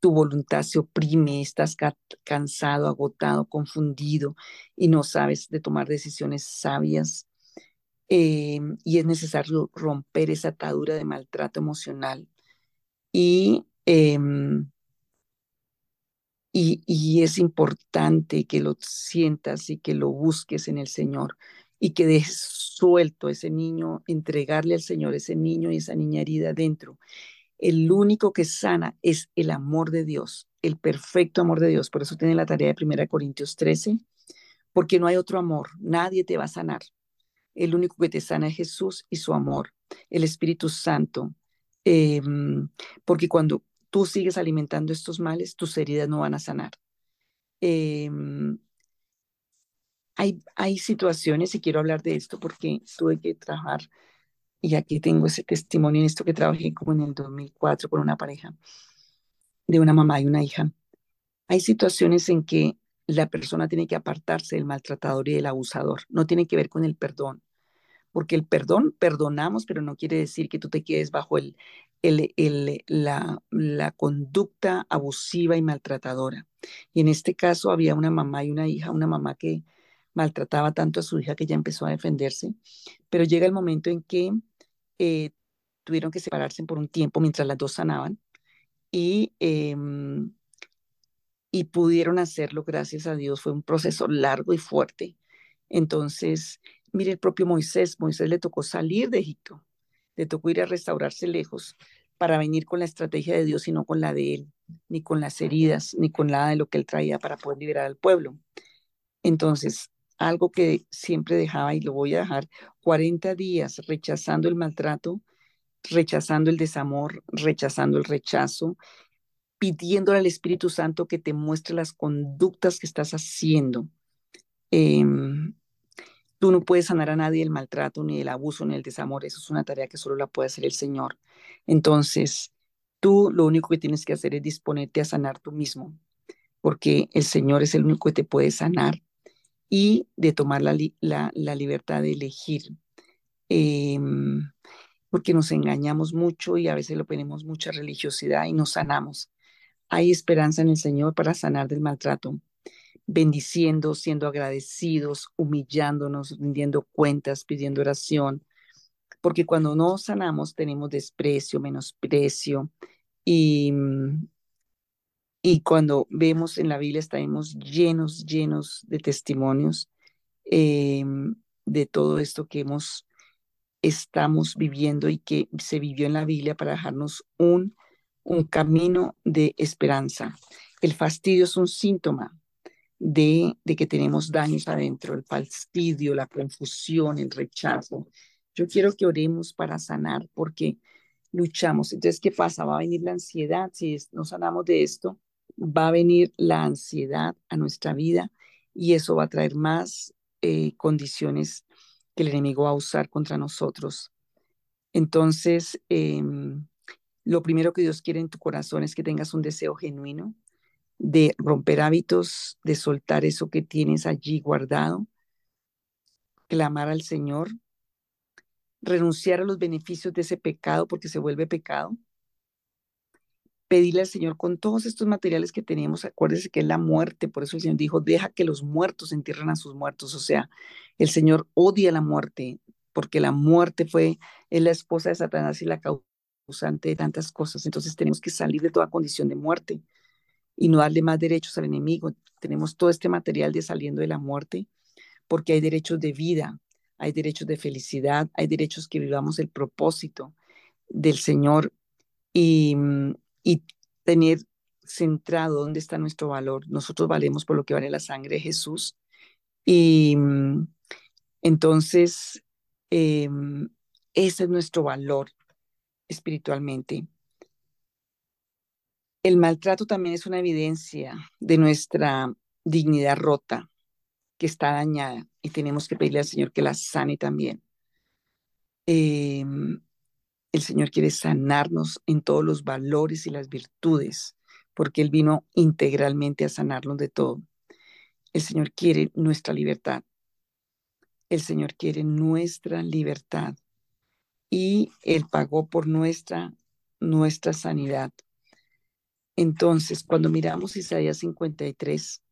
tu voluntad se oprime, estás cansado, agotado, confundido y no sabes de tomar decisiones sabias. Em, y es necesario romper esa atadura de maltrato emocional. Y, em, y, y es importante que lo sientas y que lo busques en el Señor y que dejes suelto ese niño, entregarle al Señor ese niño y esa niña herida dentro el único que sana es el amor de Dios, el perfecto amor de Dios. Por eso tiene la tarea de 1 Corintios 13, porque no hay otro amor, nadie te va a sanar. El único que te sana es Jesús y su amor, el Espíritu Santo Em, porque cuando tú sigues alimentando estos males, tus heridas no van a sanar. Em, hay, hay situaciones, y quiero hablar de esto porque tuve que trabajar, y aquí tengo ese testimonio en esto que trabajé como en el 2004 con una pareja de una mamá y una hija. Hay situaciones en que la persona tiene que apartarse del maltratador y del abusador. No tiene que ver con el perdón, porque el perdón, perdonamos, pero no quiere decir que tú te quedes bajo el, el, el, la, la conducta abusiva y maltratadora. Y en este caso había una mamá y una hija, una mamá que maltrataba tanto a su hija que ya empezó a defenderse, pero llega el momento en que eh, tuvieron que separarse por un tiempo mientras las dos sanaban y, eh, y pudieron hacerlo, gracias a Dios. Fue un proceso largo y fuerte. Entonces, mire el propio Moisés, Moisés le tocó salir de Egipto, le tocó ir a restaurarse lejos para venir con la estrategia de Dios y no con la de él, ni con las heridas, ni con nada de lo que él traía para poder liberar al pueblo. Entonces, algo que siempre dejaba y lo voy a dejar, 40 días rechazando el maltrato, rechazando el desamor, rechazando el rechazo, pidiéndole al Espíritu Santo que te muestre las conductas que estás haciendo. Eh, tú no puedes sanar a nadie el maltrato, ni el abuso, ni el desamor. Eso es una tarea que solo la puede hacer el Señor. Entonces, tú lo único que tienes que hacer es disponerte a sanar tú mismo, porque el Señor es el único que te puede sanar y de tomar la, la, la libertad de elegir. Eh, porque nos engañamos mucho y a veces lo ponemos mucha religiosidad y nos sanamos. Hay esperanza en el Señor para sanar del maltrato, bendiciendo, siendo agradecidos, humillándonos, rindiendo cuentas, pidiendo oración, porque cuando no sanamos tenemos desprecio, menosprecio y, y cuando vemos en la Biblia estamos llenos, llenos de testimonios eh, de todo esto que hemos estamos viviendo y que se vivió en la Biblia para dejarnos un, un camino de esperanza. El fastidio es un síntoma de, de que tenemos daños adentro, el fastidio, la confusión, el rechazo. Yo quiero que oremos para sanar porque luchamos. Entonces, ¿qué pasa? Va a venir la ansiedad. Si no sanamos de esto, va a venir la ansiedad a nuestra vida y eso va a traer más eh, condiciones que el enemigo va a usar contra nosotros. Entonces, eh, lo primero que Dios quiere en tu corazón es que tengas un deseo genuino de romper hábitos, de soltar eso que tienes allí guardado, clamar al Señor, renunciar a los beneficios de ese pecado porque se vuelve pecado, pedirle al Señor con todos estos materiales que tenemos, acuérdese que es la muerte, por eso el Señor dijo, deja que los muertos entierren a sus muertos, o sea, el Señor odia la muerte, porque la muerte fue, es la esposa de Satanás y la causante de tantas cosas, entonces tenemos que salir de toda condición de muerte y no darle más derechos al enemigo, tenemos todo este material de saliendo de la muerte, porque hay derechos de vida, hay derechos de felicidad, hay derechos que vivamos el propósito del Señor y, mm, y tener centrado dónde está nuestro valor. Nosotros valemos por lo que vale la sangre de Jesús. Y mm, entonces, eh, ese es nuestro valor espiritualmente. El maltrato también es una evidencia de nuestra dignidad rota, que está dañada, y tenemos que pedirle al Señor que la sane también. Eh, el Señor quiere sanarnos en todos los valores y las virtudes, porque Él vino integralmente a sanarnos de todo. El Señor quiere nuestra libertad. El Señor quiere nuestra libertad. Y Él pagó por nuestra, nuestra sanidad. Entonces, cuando miramos Isaías 53,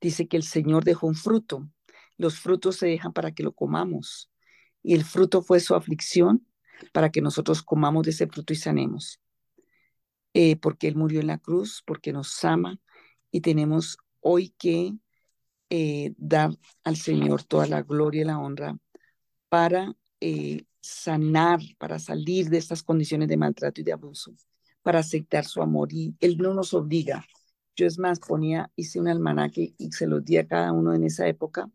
dice que el Señor dejó un fruto. Los frutos se dejan para que lo comamos. Y el fruto fue su aflicción para que nosotros comamos de ese fruto y sanemos. Eh, porque Él murió en la cruz, porque nos ama y tenemos hoy que eh, dar al Señor toda la gloria y la honra para eh, sanar, para salir de estas condiciones de maltrato y de abuso, para aceptar su amor. Y Él no nos obliga. Yo es más, ponía, hice un almanaque y se los di a cada uno en esa época,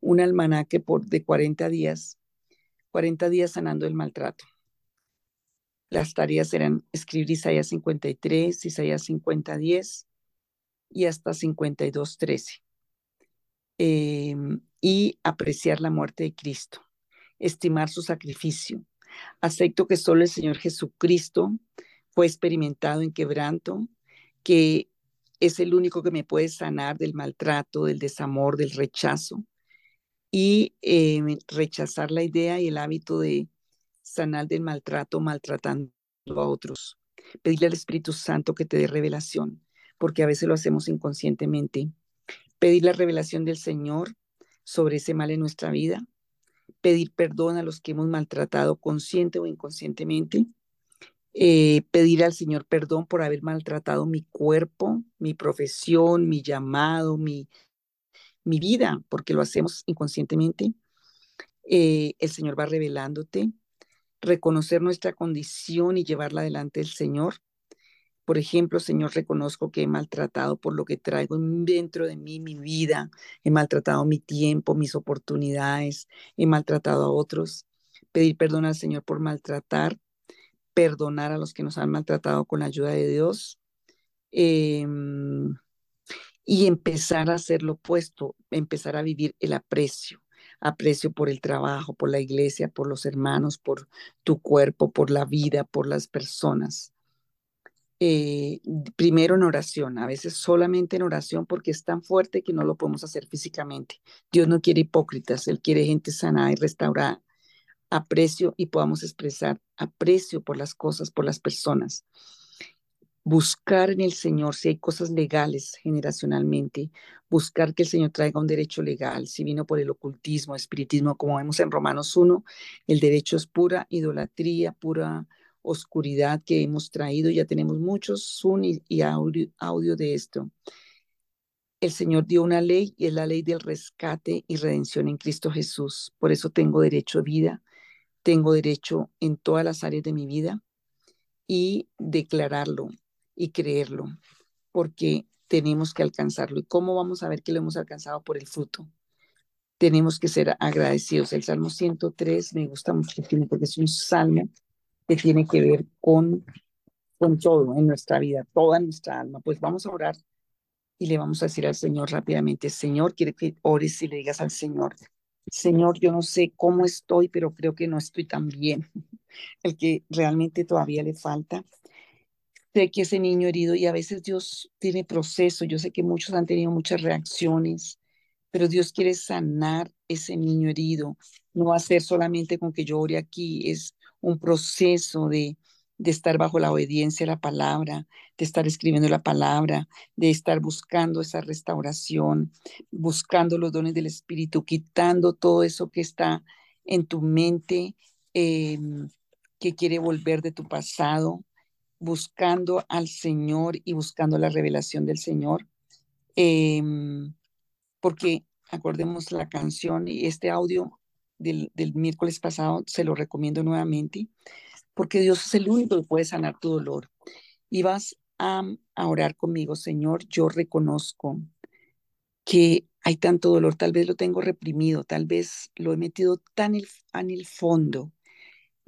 un almanaque por, de 40 días 40 días sanando el maltrato. Las tareas eran escribir Isaías 53, Isaías 50, 10 y hasta 52, 13. Em, y apreciar la muerte de Cristo, estimar su sacrificio. Acepto que solo el Señor Jesucristo fue experimentado en quebranto, que es el único que me puede sanar del maltrato, del desamor, del rechazo y em, rechazar la idea y el hábito de sanar del maltrato maltratando a otros. Pedirle al Espíritu Santo que te dé revelación, porque a veces lo hacemos inconscientemente. Pedir la revelación del Señor sobre ese mal en nuestra vida. Pedir perdón a los que hemos maltratado consciente o inconscientemente. Eh, pedir al Señor perdón por haber maltratado mi cuerpo, mi profesión, mi llamado, mi, mi vida, porque lo hacemos inconscientemente. Eh, el Señor va revelándote reconocer nuestra condición y llevarla delante del Señor. Por ejemplo, Señor, reconozco que he maltratado por lo que traigo dentro de mí, mi vida, he maltratado mi tiempo, mis oportunidades, he maltratado a otros. Pedir perdón al Señor por maltratar, perdonar a los que nos han maltratado con la ayuda de Dios. Em, y empezar a hacer lo opuesto, empezar a vivir el aprecio, aprecio por el trabajo, por la iglesia, por los hermanos, por tu cuerpo, por la vida, por las personas. Eh, primero en oración, a veces solamente en oración porque es tan fuerte que no lo podemos hacer físicamente. Dios no quiere hipócritas, Él quiere gente sana y restaurada, aprecio y podamos expresar aprecio por las cosas, por las personas buscar en el Señor si hay cosas legales generacionalmente, buscar que el Señor traiga un derecho legal, si vino por el ocultismo, espiritismo, como vemos en Romanos 1, el derecho es pura idolatría, pura oscuridad que hemos traído, ya tenemos muchos Zoom y, audio, audio de esto. El Señor dio una ley y es la ley del rescate y redención en Cristo Jesús. Por eso tengo derecho a vida, tengo derecho en todas las áreas de mi vida y declararlo y creerlo, porque tenemos que alcanzarlo. ¿Y cómo vamos a ver que lo hemos alcanzado? Por el fruto. Tenemos que ser agradecidos. El Salmo 103 me gusta mucho porque es un salmo que tiene que ver con, con todo en nuestra vida, toda nuestra alma. Pues vamos a orar y le vamos a decir al Señor rápidamente, Señor, quiere que ores y le digas al Señor, Señor, yo no sé cómo estoy, pero creo que no estoy tan bien. El que realmente todavía le falta sé que ese niño herido y a veces Dios tiene proceso, yo sé que muchos han tenido muchas reacciones, pero Dios quiere sanar ese niño herido, no va a ser solamente con que yo ore aquí, es un proceso de, de estar bajo la obediencia a la palabra, de estar escribiendo la palabra, de estar buscando esa restauración, buscando los dones del Espíritu, quitando todo eso que está en tu mente, em, que quiere volver de tu pasado, buscando al Señor y buscando la revelación del Señor. Em, porque acordemos la canción y este audio del, del, miércoles pasado, se lo recomiendo nuevamente, porque Dios es el único que puede sanar tu dolor. Y vas a, a orar conmigo, Señor, yo reconozco que hay tanto dolor, tal vez lo tengo reprimido, tal vez lo he metido tan en el fondo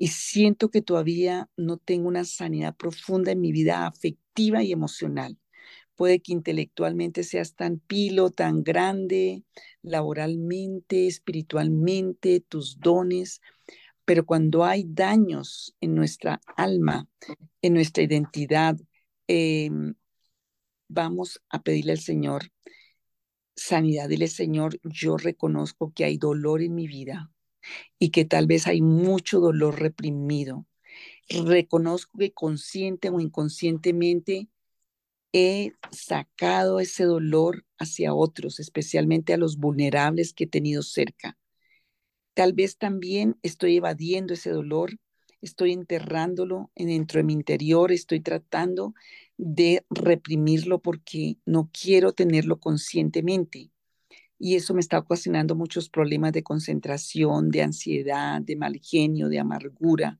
y siento que todavía no tengo una sanidad profunda en mi vida afectiva y emocional. Puede que intelectualmente seas tan pilo, tan grande, laboralmente, espiritualmente, tus dones, pero cuando hay daños en nuestra alma, en nuestra identidad, em, vamos a pedirle al Señor sanidad. Dile, Señor, yo reconozco que hay dolor en mi vida y que tal vez hay mucho dolor reprimido. Reconozco que consciente o inconscientemente he sacado ese dolor hacia otros, especialmente a los vulnerables que he tenido cerca. Tal vez también estoy evadiendo ese dolor, estoy enterrándolo dentro de mi interior, estoy tratando de reprimirlo porque no quiero tenerlo conscientemente y eso me está ocasionando muchos problemas de concentración, de ansiedad, de mal genio, de amargura,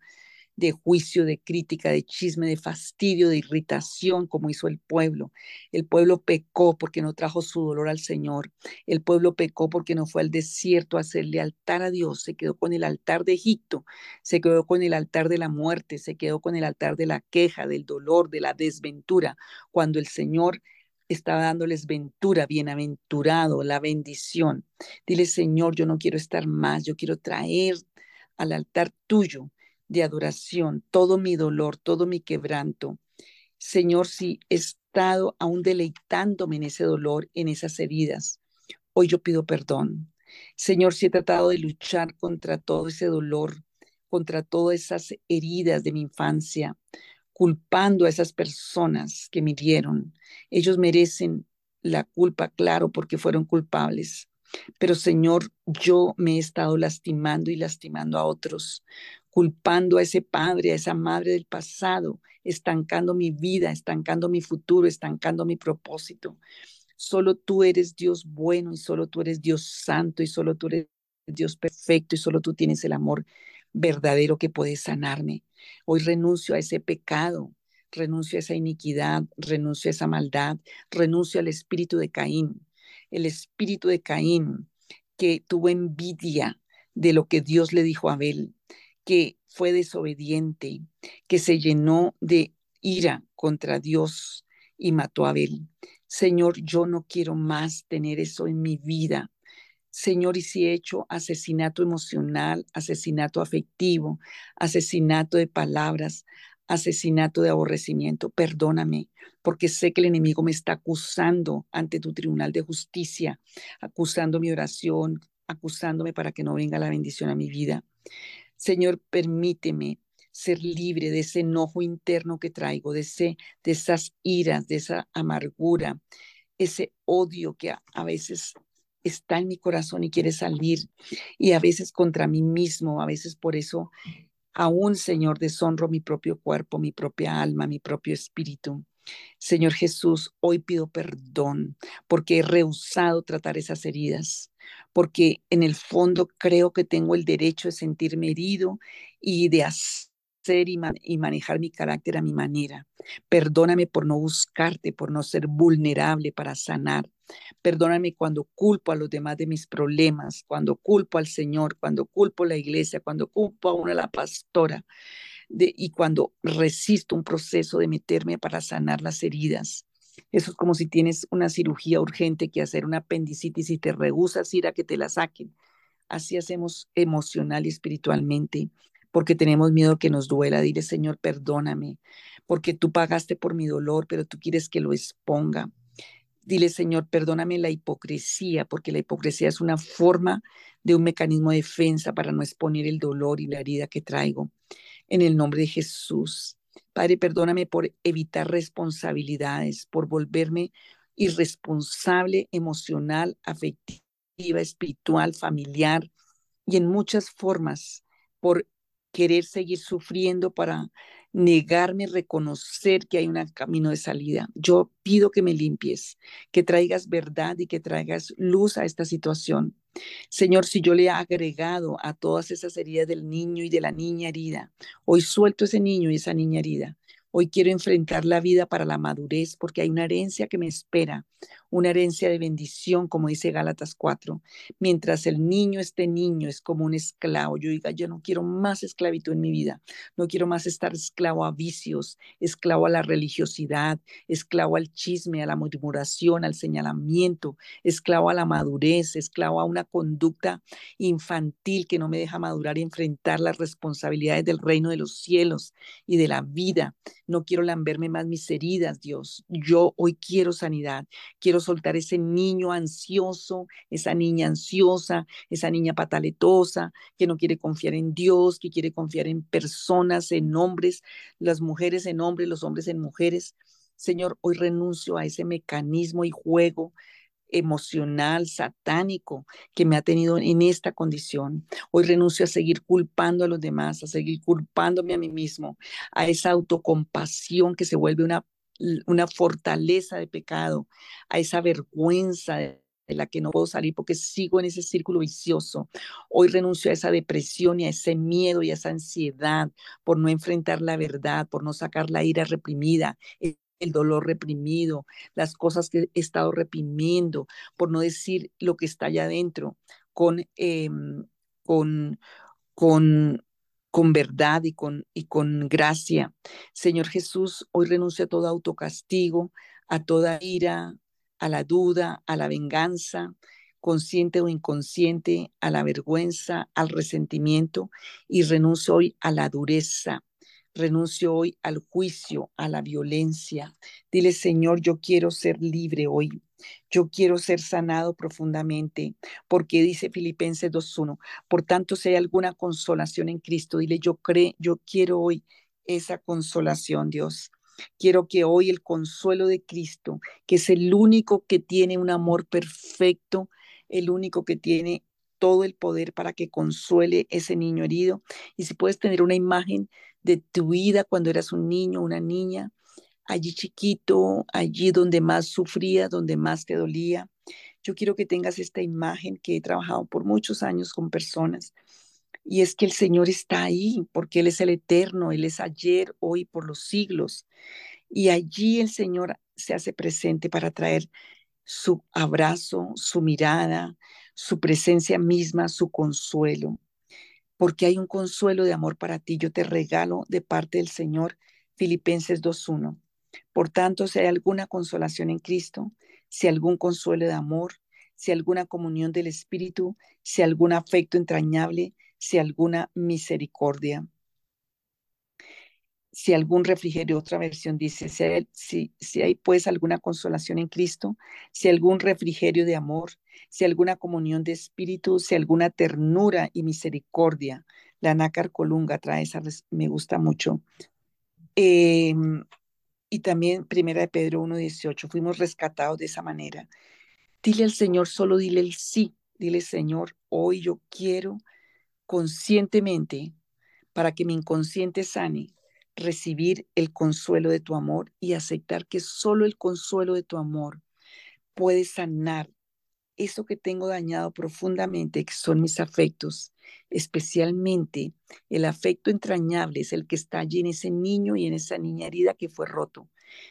de juicio, de crítica, de chisme, de fastidio, de irritación, como hizo el pueblo. El pueblo pecó porque no trajo su dolor al Señor. El pueblo pecó porque no fue al desierto a hacerle altar a Dios. Se quedó con el altar de Egipto, se quedó con el altar de la muerte, se quedó con el altar de la queja, del dolor, de la desventura, cuando el Señor estaba dándoles ventura, bienaventurado, la bendición. Dile, Señor, yo no quiero estar más, yo quiero traer al altar tuyo de adoración todo mi dolor, todo mi quebranto. Señor, si he estado aún deleitándome en ese dolor, en esas heridas, hoy yo pido perdón. Señor, si he tratado de luchar contra todo ese dolor, contra todas esas heridas de mi infancia, culpando a esas personas que me dieron. Ellos merecen la culpa, claro, porque fueron culpables. Pero Señor, yo me he estado lastimando y lastimando a otros, culpando a ese padre, a esa madre del pasado, estancando mi vida, estancando mi futuro, estancando mi propósito. Solo tú eres Dios bueno y solo tú eres Dios santo y solo tú eres Dios perfecto y solo tú tienes el amor verdadero que puede sanarme. Hoy renuncio a ese pecado, renuncio a esa iniquidad, renuncio a esa maldad, renuncio al espíritu de Caín, el espíritu de Caín que tuvo envidia de lo que Dios le dijo a Abel, que fue desobediente, que se llenó de ira contra Dios y mató a Abel. Señor, yo no quiero más tener eso en mi vida. Señor, y si he hecho asesinato emocional, asesinato afectivo, asesinato de palabras, asesinato de aborrecimiento, perdóname, porque sé que el enemigo me está acusando ante tu tribunal de justicia, acusando mi oración, acusándome para que no venga la bendición a mi vida. Señor, permíteme ser libre de ese enojo interno que traigo, de, esas iras, de esa amargura, ese odio que a veces está en mi corazón y quiere salir, y a veces contra mí mismo, a veces por eso aún, Señor, deshonro mi propio cuerpo, mi propia alma, mi propio espíritu. Señor Jesús, hoy pido perdón porque he rehusado tratar esas heridas, porque en el fondo creo que tengo el derecho de sentirme herido y de hacer y, y, manejar mi carácter a mi manera. Perdóname por no buscarte, por no ser vulnerable para sanar. Perdóname cuando culpo a los demás de mis problemas, cuando culpo al Señor, cuando culpo a la iglesia, cuando culpo a una la pastora y cuando resisto un proceso de meterme para sanar las heridas. Eso es como si tienes una cirugía urgente que hacer una apendicitis y te rehusas ir a que te la saquen. Así hacemos emocional y espiritualmente, porque tenemos miedo que nos duela. Dile, Señor, perdóname, porque tú pagaste por mi dolor, pero tú quieres que lo exponga. Dile, Señor, perdóname la hipocresía, porque la hipocresía es una forma de un mecanismo de defensa para no exponer el dolor y la herida que traigo. En el nombre de Jesús. Padre, perdóname por evitar responsabilidades, por volverme irresponsable emocional, afectiva, espiritual, familiar y en muchas formas, por querer seguir sufriendo para negarme, reconocer que hay un camino de salida. Yo pido que me limpies, que traigas verdad y que traigas luz a esta situación. Señor, si yo le he agregado a todas esas heridas del niño y de la niña herida, hoy suelto ese niño y esa niña herida. Hoy quiero enfrentar la vida para la madurez porque hay una herencia que me espera, una herencia de bendición, como dice Gálatas 4. Mientras el niño esté niño, es como un esclavo. Yo diga, yo no quiero más esclavitud en mi vida, no quiero más estar esclavo a vicios, esclavo a la religiosidad, esclavo al chisme, a la murmuración, al señalamiento, esclavo a la madurez, esclavo a una conducta infantil que no me deja madurar y enfrentar las responsabilidades del reino de los cielos y de la vida. No quiero lamberme más mis heridas, Dios. Yo hoy quiero sanidad, quiero soltar ese niño ansioso, esa niña ansiosa, esa niña pataletosa, que no quiere confiar en Dios, que quiere confiar en personas, en hombres, las mujeres en hombres, los hombres en mujeres. Señor, hoy renuncio a ese mecanismo y juego emocional, satánico que me ha tenido en esta condición. Hoy renuncio a seguir culpando a los demás, a seguir culpándome a mí mismo, a esa autocompasión que se vuelve una una fortaleza de pecado, a esa vergüenza de la que no puedo salir porque sigo en ese círculo vicioso. Hoy renuncio a esa depresión y a ese miedo y a esa ansiedad por no enfrentar la verdad, por no sacar la ira reprimida, el dolor reprimido, las cosas que he estado reprimiendo, por no decir lo que está allá adentro, con, em, con, con con verdad y con, y con gracia. Señor Jesús, hoy renuncio a todo autocastigo, a toda ira, a la duda, a la venganza, consciente o inconsciente, a la vergüenza, al resentimiento y renuncio hoy a la dureza. Renuncio hoy al juicio, a la violencia. Dile, Señor, yo quiero ser libre hoy. Yo quiero ser sanado profundamente, porque dice Filipenses 2.1, por tanto, si hay alguna consolación en Cristo, dile, yo creo, yo quiero hoy esa consolación, Dios. Quiero que hoy el consuelo de Cristo, que es el único que tiene un amor perfecto, el único que tiene todo el poder para que consuele ese niño herido. Y si puedes tener una imagen de tu vida cuando eras un niño, una niña, allí chiquito, allí donde más sufría, donde más te dolía. Yo quiero que tengas esta imagen que he trabajado por muchos años con personas. Y es que el Señor está ahí, porque Él es el eterno, Él es ayer, hoy, por los siglos. Y allí el Señor se hace presente para traer su abrazo, su mirada, su presencia misma, su consuelo. Porque hay un consuelo de amor para ti. Yo te regalo de parte del Señor Filipenses 2.1. Por tanto, si hay alguna consolación en Cristo, si algún consuelo de amor, si alguna comunión del Espíritu, si algún afecto entrañable, si alguna misericordia, si algún refrigerio, otra versión dice, si hay, si hay pues alguna consolación en Cristo, si algún refrigerio de amor, si alguna comunión de espíritu, si alguna ternura y misericordia. La nácar colunga trae esa, me gusta mucho. Eh, y también Primera de Pedro 1.18, fuimos rescatados de esa manera. Dile al Señor, solo dile el sí, dile Señor, hoy yo quiero conscientemente, para que mi inconsciente sane, recibir el consuelo de tu amor y aceptar que solo el consuelo de tu amor puede sanar eso que tengo dañado profundamente, que son mis afectos, especialmente el afecto entrañable es el que está allí en ese niño y en esa niña herida que fue roto.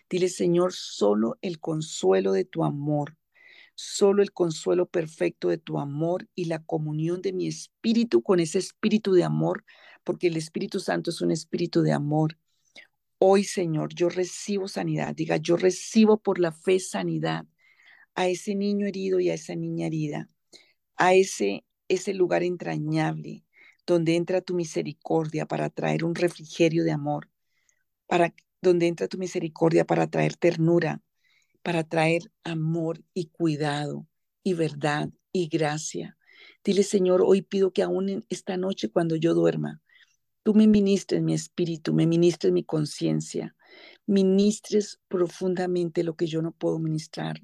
Dile, Señor, solo el consuelo de tu amor, solo el consuelo perfecto de tu amor y la comunión de mi espíritu con ese espíritu de amor, porque el Espíritu Santo es un espíritu de amor. Hoy, Señor, yo recibo sanidad. Diga, yo recibo por la fe sanidad a ese niño herido y a esa niña herida, a ese, ese lugar entrañable donde entra tu misericordia para traer un refrigerio de amor, para donde entra tu misericordia para traer ternura, para traer amor y cuidado y verdad y gracia. Dile, Señor, hoy pido que aún esta noche cuando yo duerma, tú me ministres mi espíritu, me ministres mi conciencia, ministres profundamente lo que yo no puedo ministrar.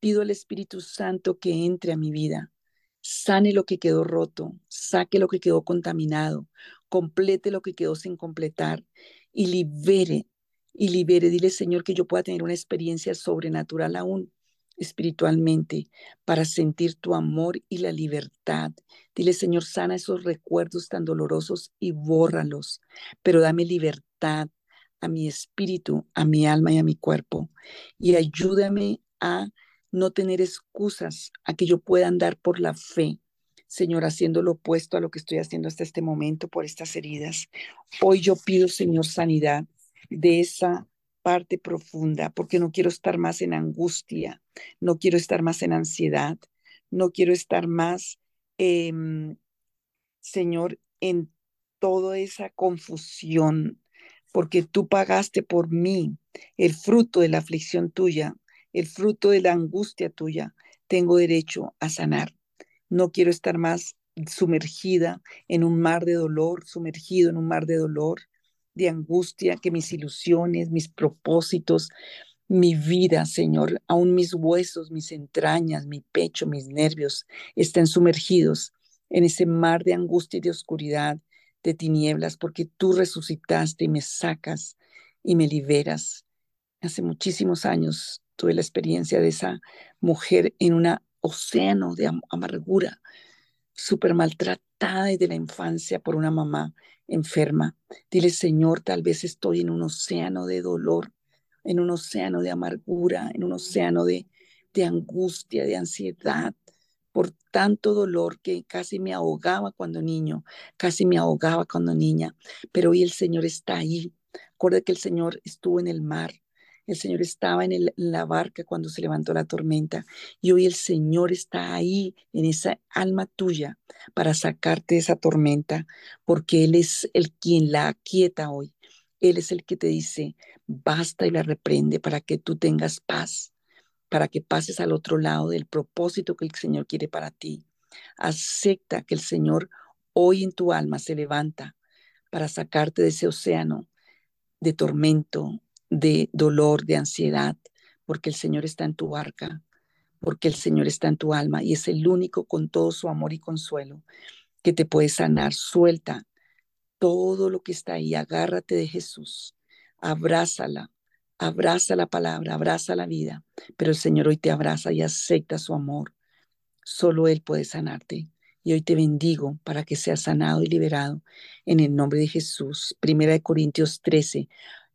Pido al Espíritu Santo que entre a mi vida, sane lo que quedó roto, saque lo que quedó contaminado, complete lo que quedó sin completar y libere, y libere. Dile, Señor, que yo pueda tener una experiencia sobrenatural aún espiritualmente para sentir tu amor y la libertad. Dile, Señor, sana esos recuerdos tan dolorosos y bórralos, pero dame libertad a mi espíritu, a mi alma y a mi cuerpo. Y ayúdame a no tener excusas, a que yo pueda andar por la fe, Señor, haciendo lo opuesto a lo que estoy haciendo hasta este momento por estas heridas. Hoy yo pido, Señor, sanidad de esa parte profunda, porque no quiero estar más en angustia, no quiero estar más en ansiedad, no quiero estar más, em, Señor, en toda esa confusión, porque tú pagaste por mí el fruto de la aflicción tuya el fruto de la angustia tuya, tengo derecho a sanar. No quiero estar más sumergida en un mar de dolor, sumergido en un mar de dolor, de angustia, que mis ilusiones, mis propósitos, mi vida, Señor, aún mis huesos, mis entrañas, mi pecho, mis nervios estén sumergidos en ese mar de angustia y de oscuridad, de tinieblas, porque tú resucitaste y me sacas y me liberas. Hace muchísimos años tuve la experiencia de esa mujer en una océano de amargura, súper maltratada desde la infancia por una mamá enferma. Dile, Señor, tal vez estoy en un océano de dolor, en un océano de amargura, en un océano de, de angustia, de ansiedad, por tanto dolor que casi me ahogaba cuando niño, casi me ahogaba cuando niña, pero hoy el Señor está ahí. Recuerda que el Señor estuvo en el mar, el Señor estaba en, la barca cuando se levantó la tormenta y hoy el Señor está ahí en esa alma tuya para sacarte de esa tormenta, porque Él es el quien la aquieta hoy. Él es el que te dice, basta y la reprende para que tú tengas paz, para que pases al otro lado del propósito que el Señor quiere para ti. Acepta que el Señor hoy en tu alma se levanta para sacarte de ese océano de tormento, de dolor, de ansiedad, porque el Señor está en tu barca, porque el Señor está en tu alma y es el único con todo su amor y consuelo que te puede sanar. Suelta todo lo que está ahí, agárrate de Jesús, abrázala, abraza la palabra, abraza la vida, pero el Señor hoy te abraza y acepta su amor. Solo Él puede sanarte. Y hoy te bendigo para que seas sanado y liberado en el nombre de Jesús. Primera de Corintios 13,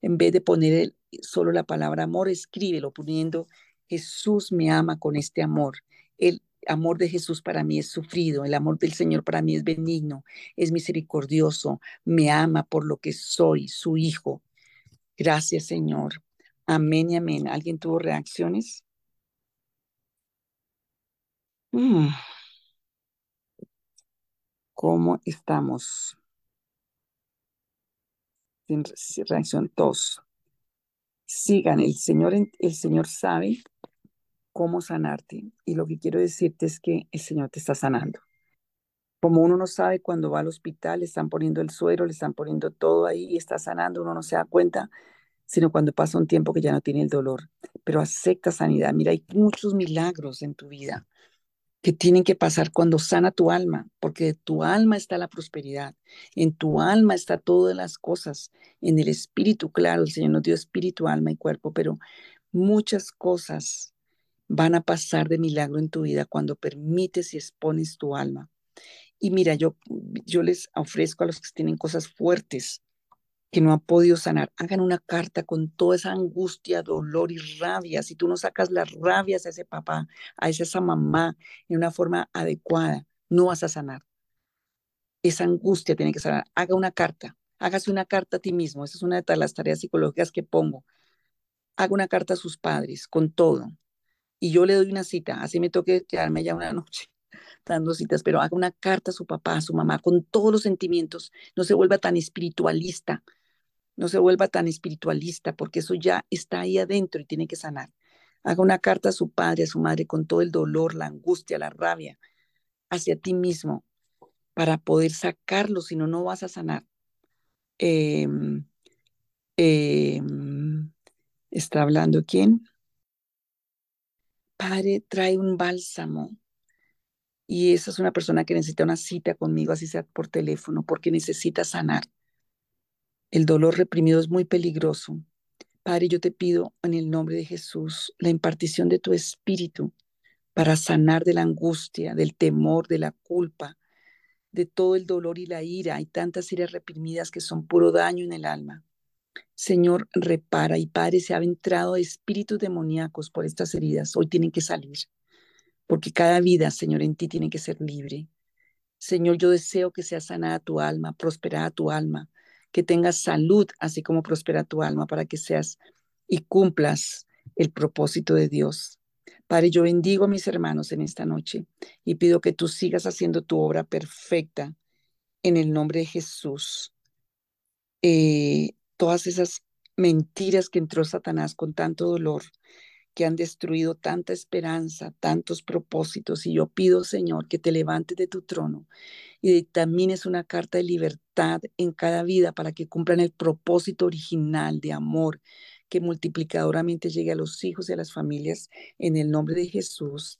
en vez de poner solo la palabra amor, escríbelo poniendo Jesús me ama con este amor. El amor de Jesús para mí es sufrido, el amor del Señor para mí es benigno, es misericordioso, me ama por lo que soy, su hijo. Gracias, Señor. Amén y amén. ¿Alguien tuvo reacciones? Mm. ¿Cómo estamos? Reacción tos. Sigan, el Señor, el Señor sabe cómo sanarte. Y lo que quiero decirte es que el Señor te está sanando. Como uno no sabe cuando va al hospital, le están poniendo el suero, le están poniendo todo ahí y está sanando, uno no se da cuenta, sino cuando pasa un tiempo que ya no tiene el dolor. Pero acepta sanidad. Mira, hay muchos milagros en tu vida que tienen que pasar cuando sana tu alma, porque de tu alma está la prosperidad, en tu alma está todas las cosas, en el espíritu, claro, el Señor nos dio espíritu, alma y cuerpo, pero muchas cosas van a pasar de milagro en tu vida cuando permites y expones tu alma. Y mira, yo, yo les ofrezco a los que tienen cosas fuertes, que no ha podido sanar, hagan una carta con toda esa angustia, dolor y rabia. Si tú no sacas las rabias a ese papá, a esa mamá en una forma adecuada, no vas a sanar. Esa angustia tiene que sanar. Haga una carta, hágase una carta a ti mismo. Esa es una de las tareas psicológicas que pongo. Haga una carta a sus padres con todo. Y yo le doy una cita, así me toque quedarme ya una noche dando citas, pero haga una carta a su papá, a su mamá, con todos los sentimientos. No se vuelva tan espiritualista no se vuelva tan espiritualista, porque eso ya está ahí adentro y tiene que sanar. Haga una carta a su padre, a su madre, con todo el dolor, la angustia, la rabia hacia ti mismo, para poder sacarlo, si no, no vas a sanar. Em, em, ¿Está hablando quién? Padre, trae un bálsamo. Y esa es una persona que necesita una cita conmigo, así sea por teléfono, porque necesita sanar. El dolor reprimido es muy peligroso. Padre, yo te pido en el nombre de Jesús la impartición de tu espíritu para sanar de la angustia, del temor, de la culpa, de todo el dolor y la ira. Hay tantas iras reprimidas que son puro daño en el alma. Señor, repara y Padre, se ha entrado espíritus demoníacos por estas heridas. Hoy tienen que salir, porque cada vida, Señor, en ti tiene que ser libre. Señor, yo deseo que sea sanada tu alma, prosperada tu alma, que tengas salud, así como prospera tu alma, para que seas y cumplas el propósito de Dios. Padre, yo bendigo a mis hermanos en esta noche y pido que tú sigas haciendo tu obra perfecta en el nombre de Jesús. Eh, todas esas mentiras que entró Satanás con tanto dolor, que han destruido tanta esperanza, tantos propósitos. Y yo pido, Señor, que te levantes de tu trono y también es una carta de libertad en cada vida para que cumplan el propósito original de amor que multiplicadoramente llegue a los hijos y a las familias en el nombre de Jesús.